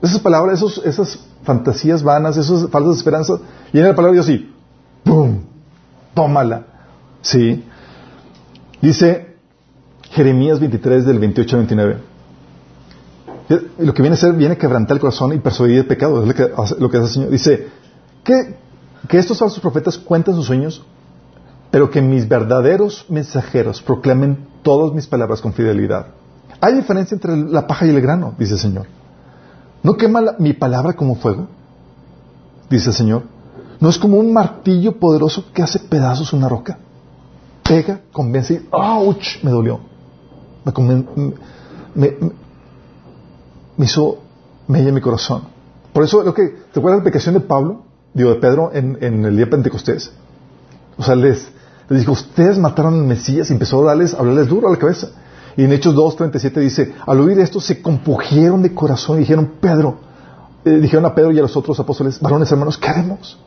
Esas palabras, esas fantasías vanas, esas falsas esperanzas, viene la palabra de Dios y ¡pum! Tómala. ¿Sí? Dice Jeremías 23 del 28 al 29. Lo que viene a ser, viene a quebrantar el corazón y persuadir el pecado. Es lo que hace, lo que hace el Señor. Dice que, que estos falsos profetas cuentan sus sueños pero que mis verdaderos mensajeros proclamen todas mis palabras con fidelidad. Hay diferencia entre la paja y el grano, dice el Señor. ¿No quema mi palabra como fuego? Dice el Señor. ¿No es como un martillo poderoso que hace pedazos una roca? Pega, convence y ¡ouch! Me dolió. Me, me, hizo mella mi corazón. Por eso, lo que, ¿te acuerdas la explicación de Pablo? Digo, de Pedro en, en el día de Pentecostés. O sea, les, les dijo, ustedes mataron al Mesías y empezó a darles, a hablarles duro a la cabeza. Y en Hechos 2.37 dice, al oír esto se compugieron de corazón y dijeron, Pedro, eh, dijeron a Pedro y a los otros apóstoles, varones hermanos, ¿qué haremos?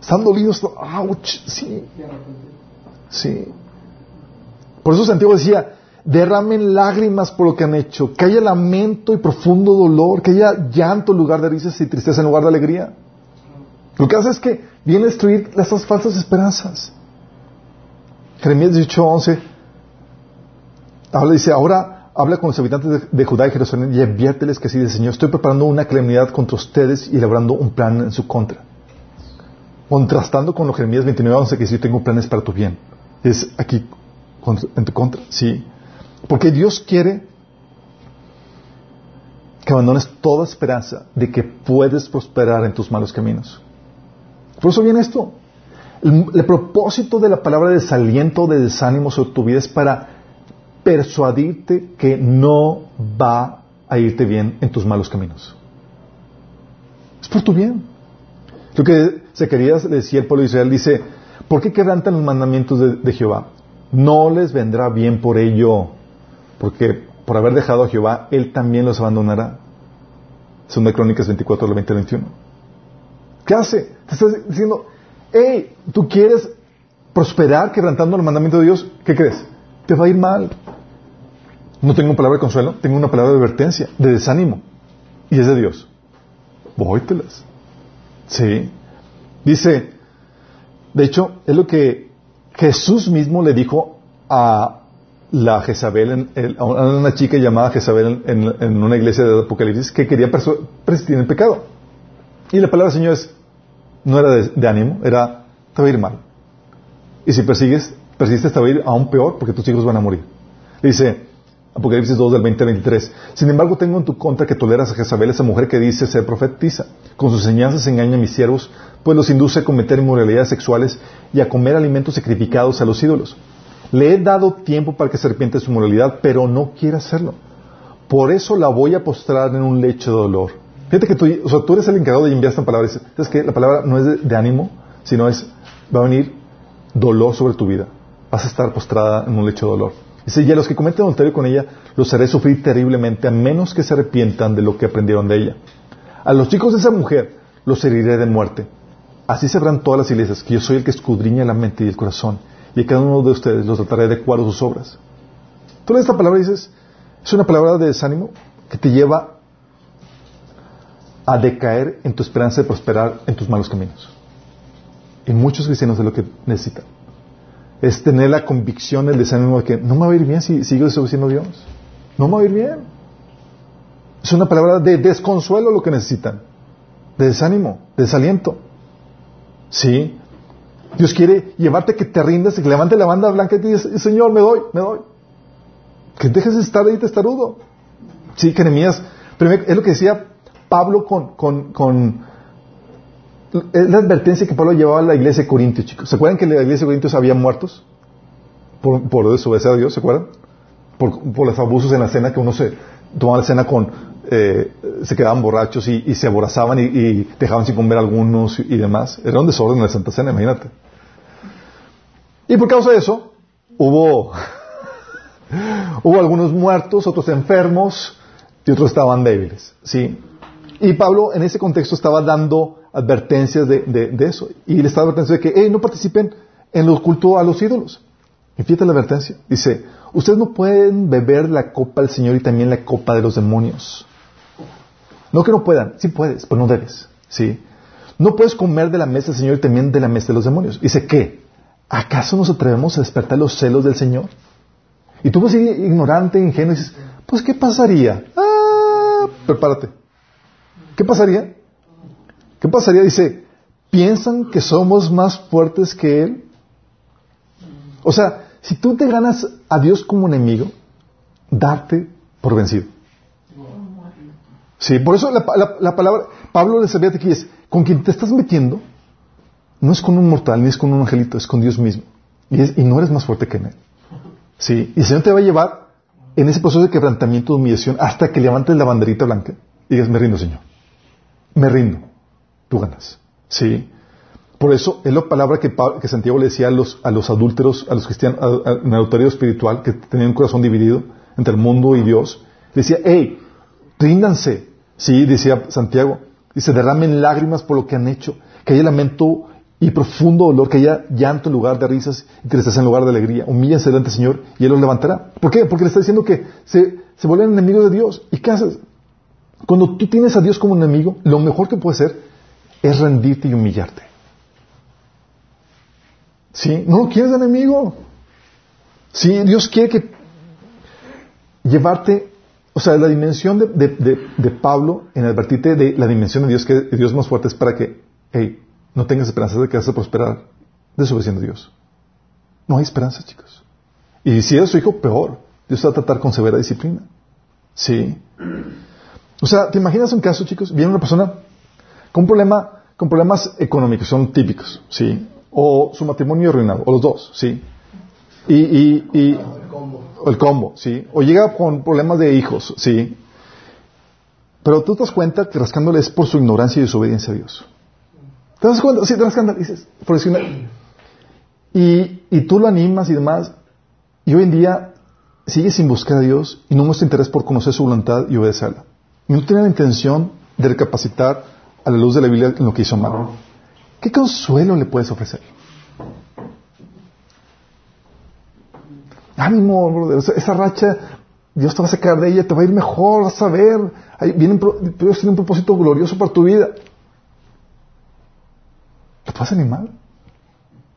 Están dolidos, ouch, sí. Sí. Por eso Santiago decía, derramen lágrimas por lo que han hecho, que haya lamento y profundo dolor, que haya llanto en lugar de risas y tristeza en lugar de alegría. Lo que hace es que viene a destruir esas falsas esperanzas. Jeremías 18:11 habla, dice, ahora habla con los habitantes de, Judá y Jerusalén y adviérteles que así dice Señor, estoy preparando una calamidad contra ustedes y elaborando un plan en su contra. Contrastando con los Jeremías 29:11 que dice, yo tengo planes para tu bien. Es aquí en tu contra, sí. Porque Dios quiere que abandones toda esperanza de que puedes prosperar en tus malos caminos. Por eso viene esto. El, propósito de la palabra de desaliento, de desánimo sobre tu vida es para persuadirte que no va a irte bien en tus malos caminos. Es por tu bien. Lo que se quería decía el pueblo de Israel, dice, ¿por qué quebrantan los mandamientos de, Jehová? No les vendrá bien por ello, porque por haber dejado a Jehová, Él también los abandonará. Segunda Crónicas 24, 20 21. ¿Qué hace? Te está diciendo, hey, tú quieres prosperar quebrantando el mandamiento de Dios, ¿qué crees? Te va a ir mal. No tengo una palabra de consuelo, tengo una palabra de advertencia, de desánimo. Y es de Dios. Vóytelas. Sí. Dice, de hecho, es lo que Jesús mismo le dijo a la Jezabel, a una chica llamada Jezabel en, una iglesia de Apocalipsis que quería persistir en el pecado. Y la palabra del Señor es, no era de, ánimo, era, te va a ir mal. Y si persigues, persistes, te va a ir aún peor porque tus hijos van a morir. Dice, Apocalipsis 2 del 20 al 23. Sin embargo, tengo en tu contra que toleras a Jezabel, esa mujer que dice ser profetiza. Con sus enseñanzas engaña a mis siervos, pues los induce a cometer inmoralidades sexuales y a comer alimentos sacrificados a los ídolos. Le he dado tiempo para que se de su moralidad, pero no quiere hacerlo. Por eso la voy a postrar en un lecho de dolor Fíjate que tú, o sea, tú eres el encargado de enviar esta palabra. Es que la palabra no es de, ánimo, sino es, va a venir dolor sobre tu vida. Vas a estar postrada en un lecho de dolor. Dice, y a los que cometen adulterio con ella, los haré sufrir terriblemente, a menos que se arrepientan de lo que aprendieron de ella. A los chicos de esa mujer los heriré de muerte. Así sabrán todas las iglesias que yo soy el que escudriña la mente y el corazón, y a cada uno de ustedes los trataré de acuerdo sus obras. Tú lees esta palabra y dices, es una palabra de desánimo que te lleva a decaer en tu esperanza de prosperar en tus malos caminos. Y muchos cristianos de lo que necesitan. Es tener la convicción, el desánimo de que no me va a ir bien si sigo desobedeciendo a Dios. No me va a ir bien. Es una palabra de desconsuelo lo que necesitan. De desánimo, de desaliento. Sí. Dios quiere llevarte que te rindas que levante la banda blanca y te digas, Señor, me doy, me doy. Que dejes de estar ahí testarudo. Sí, que es lo que decía Pablo con, con, con es la advertencia que Pablo llevaba a la iglesia de Corintios, chicos. ¿Se acuerdan que en la iglesia de Corintios había muertos? Por, por desobedecer a Dios, ¿se acuerdan? Por, por, los abusos en la cena que uno se tomaba la cena con, eh, se quedaban borrachos y, y se aborazaban y, y, dejaban sin comer algunos y, demás. Era un desorden en la Santa Cena, imagínate. Y por causa de eso, hubo, hubo algunos muertos, otros enfermos y otros estaban débiles, ¿sí? Y Pablo en ese contexto estaba dando advertencias de, de, eso. Y le estaba advertenciando de que, hey, no participen en los cultos a los ídolos. Y fíjate la advertencia. Dice, ustedes no pueden beber la copa del Señor y también la copa de los demonios. No que no puedan, sí puedes, pero no debes. ¿sí? No puedes comer de la mesa del Señor y también de la mesa de los demonios. Dice, ¿qué? ¿Acaso nos atrevemos a despertar los celos del Señor? Y tú ir ignorante, ingenuo, dices, pues ¿qué pasaría? Ah, prepárate. ¿Qué pasaría? ¿Qué pasaría? Dice, ¿piensan que somos más fuertes que Él? O sea, si tú te ganas a Dios como enemigo, darte por vencido. Sí, por eso la, palabra, Pablo le sabía que es, con quien te estás metiendo, no es con un mortal, ni es con un angelito, es con Dios mismo. Y, y no eres más fuerte que Él. Sí, y el Señor te va a llevar en ese proceso de quebrantamiento, de humillación, hasta que levantes la banderita blanca y digas, me rindo, Señor. Me rindo tú ganas. ¿Sí? Por eso es la palabra que, Santiago le decía a los, a los adúlteros, a los cristianos, en el adulterio espiritual, que tenían un corazón dividido entre el mundo y Dios. Decía, hey, ríndanse. Sí, decía Santiago. Dice, derramen lágrimas por lo que han hecho. Que haya lamento y profundo dolor, que haya llanto en lugar de risas y tristeza en lugar de alegría. Humíllense delante del Señor y Él los levantará. ¿Por qué? Porque le está diciendo que se, se vuelven enemigos de Dios. ¿Y qué haces? Cuando tú tienes a Dios como enemigo, lo mejor que puede ser es rendirte y humillarte. ¿Sí? No lo quieres de enemigo. Sí, Dios quiere que llevarte, o sea, la dimensión de, Pablo en advertirte de la dimensión de Dios, que Dios más fuerte es para que, hey, no tengas esperanza de que vas a prosperar desobedeciendo a Dios. No hay esperanza, chicos. Y si eres su hijo, peor. Dios va a tratar con severa disciplina. Sí. O sea, ¿te imaginas un caso, chicos? Viene una persona con, problema, con problemas económicos, son típicos, ¿sí? O su matrimonio arruinado, o los dos, ¿sí? Y, y, y el, combo. el combo, ¿sí? O llega con problemas de hijos, ¿sí? Pero tú te das cuenta que rascándole es por su ignorancia y desobediencia a Dios. ¿Te das cuenta? Sí, te rascándole, dices, por decir y, y tú lo animas y demás, y hoy en día sigue sin buscar a Dios y no muestra interés por conocer su voluntad y obedecerla. Y no tiene la intención de recapacitar a la luz de la Biblia en lo que hizo mal. ¿Qué consuelo le puedes ofrecer? Ánimo, esa racha, Dios te va a sacar de ella, te va a ir mejor, vas a ver. viene, Dios tiene un propósito glorioso para tu vida. ¿Te puedes animar?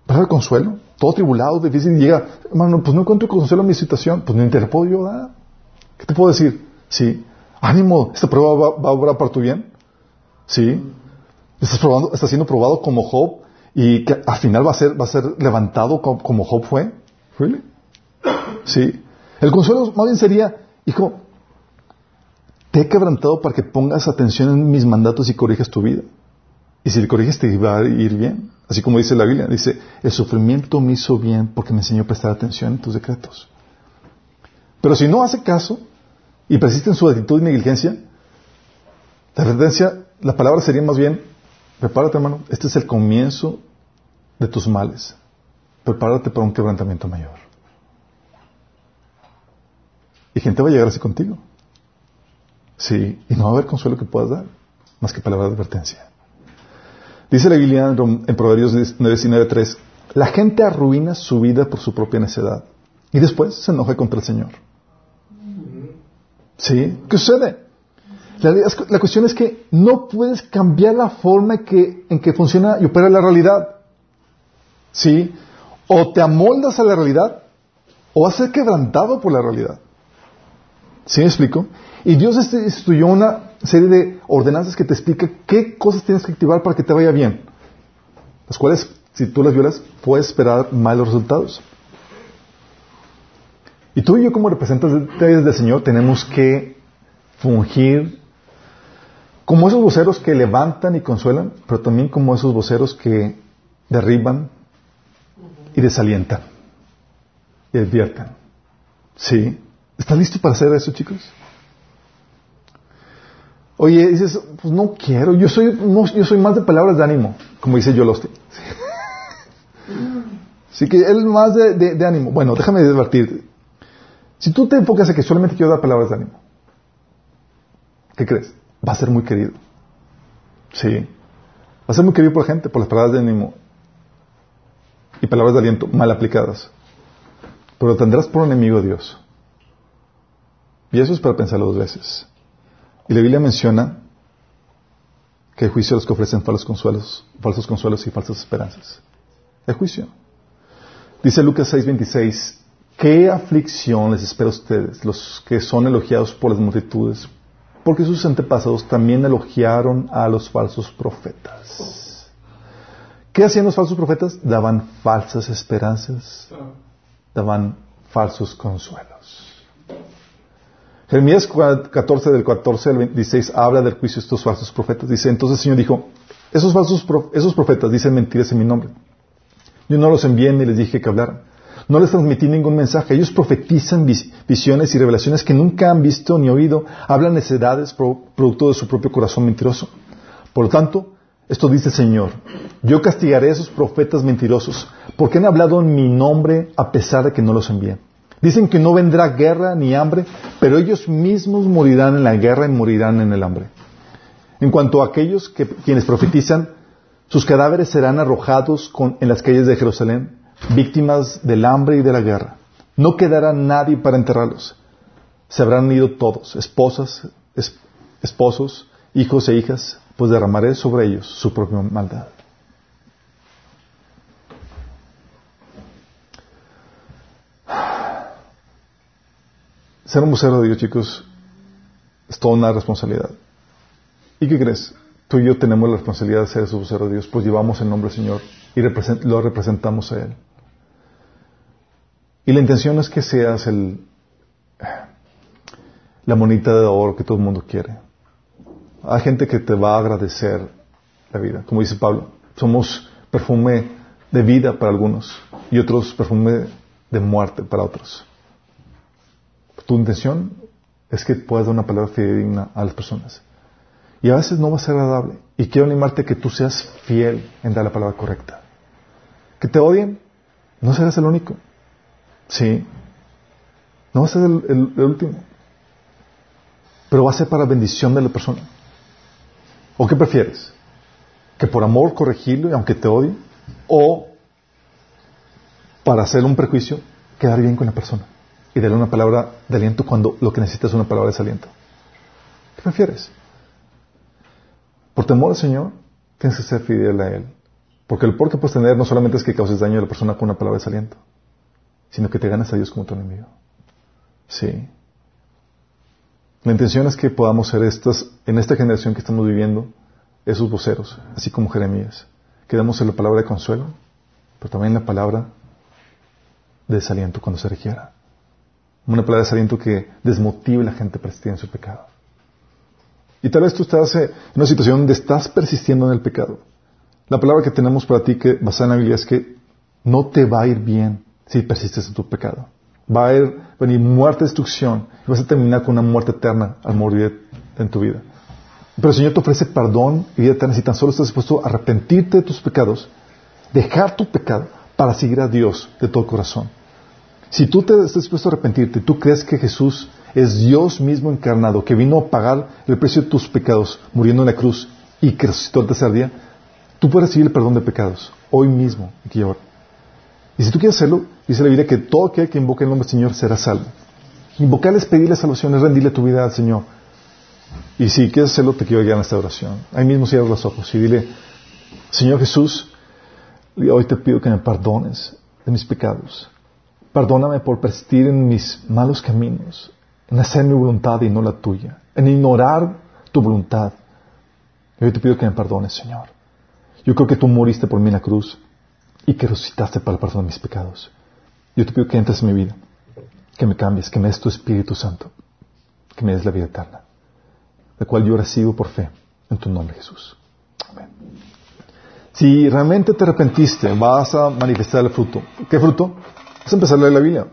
¿Vas a dar consuelo? Todo tribulado, difícil, y llega, hermano, pues no encuentro consuelo en mi situación, pues ni te lo puedo yo dar. ¿Qué te puedo decir? Sí, ánimo, esta prueba va, a obrar para tu bien. ¿Sí? Estás, probando, estás siendo probado como Job y que al final va a ser, va a ser levantado como, Job fue. ¿Really? ¿Sí? El consuelo más bien sería, hijo, te he quebrantado para que pongas atención en mis mandatos y corrijas tu vida. Y si le corriges te va a ir bien. Así como dice la Biblia, dice, el sufrimiento me hizo bien porque me enseñó a prestar atención en tus decretos. Pero si no hace caso y persiste en su actitud y negligencia, la advertencia la palabra sería más bien, prepárate hermano, este es el comienzo de tus males. Prepárate para un quebrantamiento mayor. Y gente va a llegar así contigo. Sí, y no va a haber consuelo que puedas dar, más que palabra de advertencia. Dice la Biblia en Proverbios 19.3, la gente arruina su vida por su propia necedad y después se enoja contra el Señor. ¿Sí? ¿Qué sucede? La, cuestión es que no puedes cambiar la forma en que funciona y opera la realidad. ¿Sí? O te amoldas a la realidad o vas a ser quebrantado por la realidad. ¿Sí me explico? Y Dios instituyó una serie de ordenanzas que te explica qué cosas tienes que activar para que te vaya bien. Las cuales si tú las violas, puedes esperar malos resultados. Y tú y yo como representantes del Señor tenemos que fungir como esos voceros que levantan y consuelan, pero también como esos voceros que derriban y desalientan y advierten. ¿Sí? ¿Estás listo para hacer eso, chicos? Oye, dices, pues no quiero, yo soy, yo soy más de palabras de ánimo, como dice Austin. Así que él más de, de, ánimo. Bueno, déjame advertirte. Si tú te enfocas en que solamente quiero dar palabras de ánimo, ¿qué crees? Va a ser muy querido. Sí. Va a ser muy querido por la gente, por las palabras de ánimo y palabras de aliento mal aplicadas. Pero tendrás por enemigo a Dios. Y eso es para pensarlo dos veces. Y la Biblia menciona que hay juicio a los que ofrecen falsos consuelos, falsos consuelos y falsas esperanzas. El juicio. Dice Lucas 6:26, ¿qué aflicción les espera a ustedes, los que son elogiados por las multitudes? Porque sus antepasados también elogiaron a los falsos profetas. ¿Qué hacían los falsos profetas? Daban falsas esperanzas, daban falsos consuelos. Jeremías 14 del 14 al 16 habla del juicio de estos falsos profetas. Dice, entonces el Señor dijo, esos falsos esos profetas dicen mentiras en mi nombre. Yo no los envié ni les dije que hablaran. No les transmití ningún mensaje. Ellos profetizan visiones y revelaciones que nunca han visto ni oído. Hablan necedades producto de su propio corazón mentiroso. Por lo tanto, esto dice el Señor. Yo castigaré a esos profetas mentirosos porque han hablado en mi nombre a pesar de que no los envié. Dicen que no vendrá guerra ni hambre, pero ellos mismos morirán en la guerra y morirán en el hambre. En cuanto a aquellos que, quienes profetizan, sus cadáveres serán arrojados en las calles de Jerusalén, víctimas del hambre y de la guerra. No quedará nadie para enterrarlos. Se habrán ido todos, esposas, esposos, hijos e hijas, pues derramaré sobre ellos su propia maldad. Ser un vocero de Dios, chicos, es toda una responsabilidad. ¿Y qué crees? Tú y yo tenemos la responsabilidad de ser ese vocero de Dios, pues llevamos el nombre del Señor y lo representamos a Él. Y la intención es que seas el, la monita de oro que todo el mundo quiere. Hay gente que te va a agradecer la vida. Como dice Pablo, somos perfume de vida para algunos y otros perfume de muerte para otros. Tu intención es que puedas dar una palabra fidedigna a las personas. Y a veces no va a ser agradable. Y quiero animarte a que tú seas fiel en dar la palabra correcta. Que te odien, no serás el único. Sí. No va a ser el, último. Pero va a ser para bendición de la persona. ¿O qué prefieres? ¿Que por amor corregirlo y aunque te odie? ¿O para hacer un prejuicio, quedar bien con la persona? y darle una palabra de aliento cuando lo que necesitas es una palabra de desaliento. ¿Qué prefieres? Por temor al Señor, tienes que ser fidel a Él. Porque el por que puedes tener no solamente es que causes daño a la persona con una palabra de desaliento, sino que te ganas a Dios como tu enemigo. Sí. La intención es que podamos ser estas, en esta generación que estamos viviendo, esos voceros, así como Jeremías, que damos la palabra de consuelo, pero también la palabra de desaliento cuando se requiera una palabra de aliento que desmotive a la gente a persistir en su pecado. Y tal vez tú estás en una situación donde estás persistiendo en el pecado. La palabra que tenemos para ti que basada en la Biblia es que no te va a ir bien si persistes en tu pecado. Va a venir muerte, destrucción, y vas a terminar con una muerte eterna al morir en tu vida. Pero el Señor te ofrece perdón y vida eterna si tan solo estás dispuesto a arrepentirte de tus pecados, dejar tu pecado para seguir a Dios de todo corazón. Si tú te estás dispuesto a arrepentirte, tú crees que Jesús es Dios mismo encarnado, que vino a pagar el precio de tus pecados, muriendo en la cruz y que resucitó el tercer día, tú puedes recibir el perdón de pecados, hoy mismo, aquí ahora. Y si tú quieres hacerlo, dice la Biblia que todo aquel que invoque el nombre del Señor será salvo. Invocarle es pedirle salvación, es rendirle tu vida al Señor. Y si quieres hacerlo, te quiero guiar en esta oración. Ahí mismo cierra los ojos y dile, Señor Jesús, hoy te pido que me perdones de mis pecados. Perdóname por persistir en mis malos caminos, en hacer mi voluntad y no la tuya, en ignorar tu voluntad. Yo te pido que me perdones, Señor. Yo creo que tú moriste por mí en la cruz y que resucitaste para el perdón de mis pecados. Yo te pido que entres en mi vida, que me cambies, que me des tu Espíritu Santo, que me des la vida eterna, la cual yo recibo por fe en tu nombre, Jesús. Amén. Si realmente te arrepentiste, vas a manifestar el fruto. ¿Qué fruto? A empezar a leer la Biblia.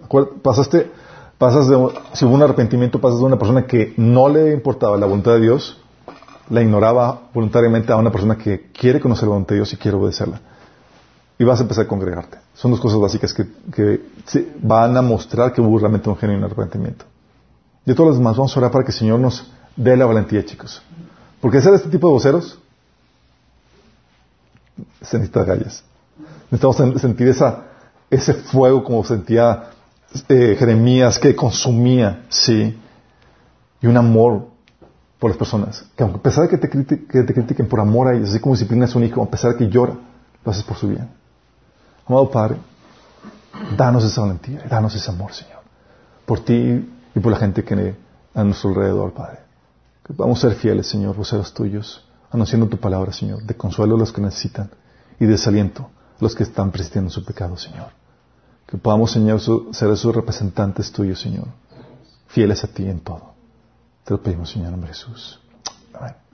Pasaste, pasas de, si hubo un arrepentimiento, pasas de una persona que no le importaba la voluntad de Dios, la ignoraba voluntariamente a una persona que quiere conocer la voluntad de Dios y quiere obedecerla. Y vas a empezar a congregarte. Son dos cosas básicas que, que van a mostrar que hubo realmente un genuino arrepentimiento. Y todos los demás vamos a orar para que el Señor nos dé la valentía, chicos. Porque ser este tipo de voceros se necesita gallas. Necesitamos sentir esa, ese fuego como sentía eh, Jeremías que consumía, sí, y un amor por las personas. Que a pesar de que te, critiquen, por amor a ellos, así como disciplinas a un hijo, a pesar de que llora, lo haces por su bien. Amado Padre, danos esa valentía, danos ese amor, Señor, por ti y por la gente que a nuestro alrededor, Padre. Que vamos a ser fieles, Señor, voceros tuyos, anunciando tu palabra, Señor, de consuelo a los que necesitan y de desaliento a los que están persistiendo en su pecado, Señor. Que podamos, Señor, ser esos representantes tuyos, Señor, fieles a ti en todo. Te lo pedimos, Señor, en nombre de Jesús. Amén.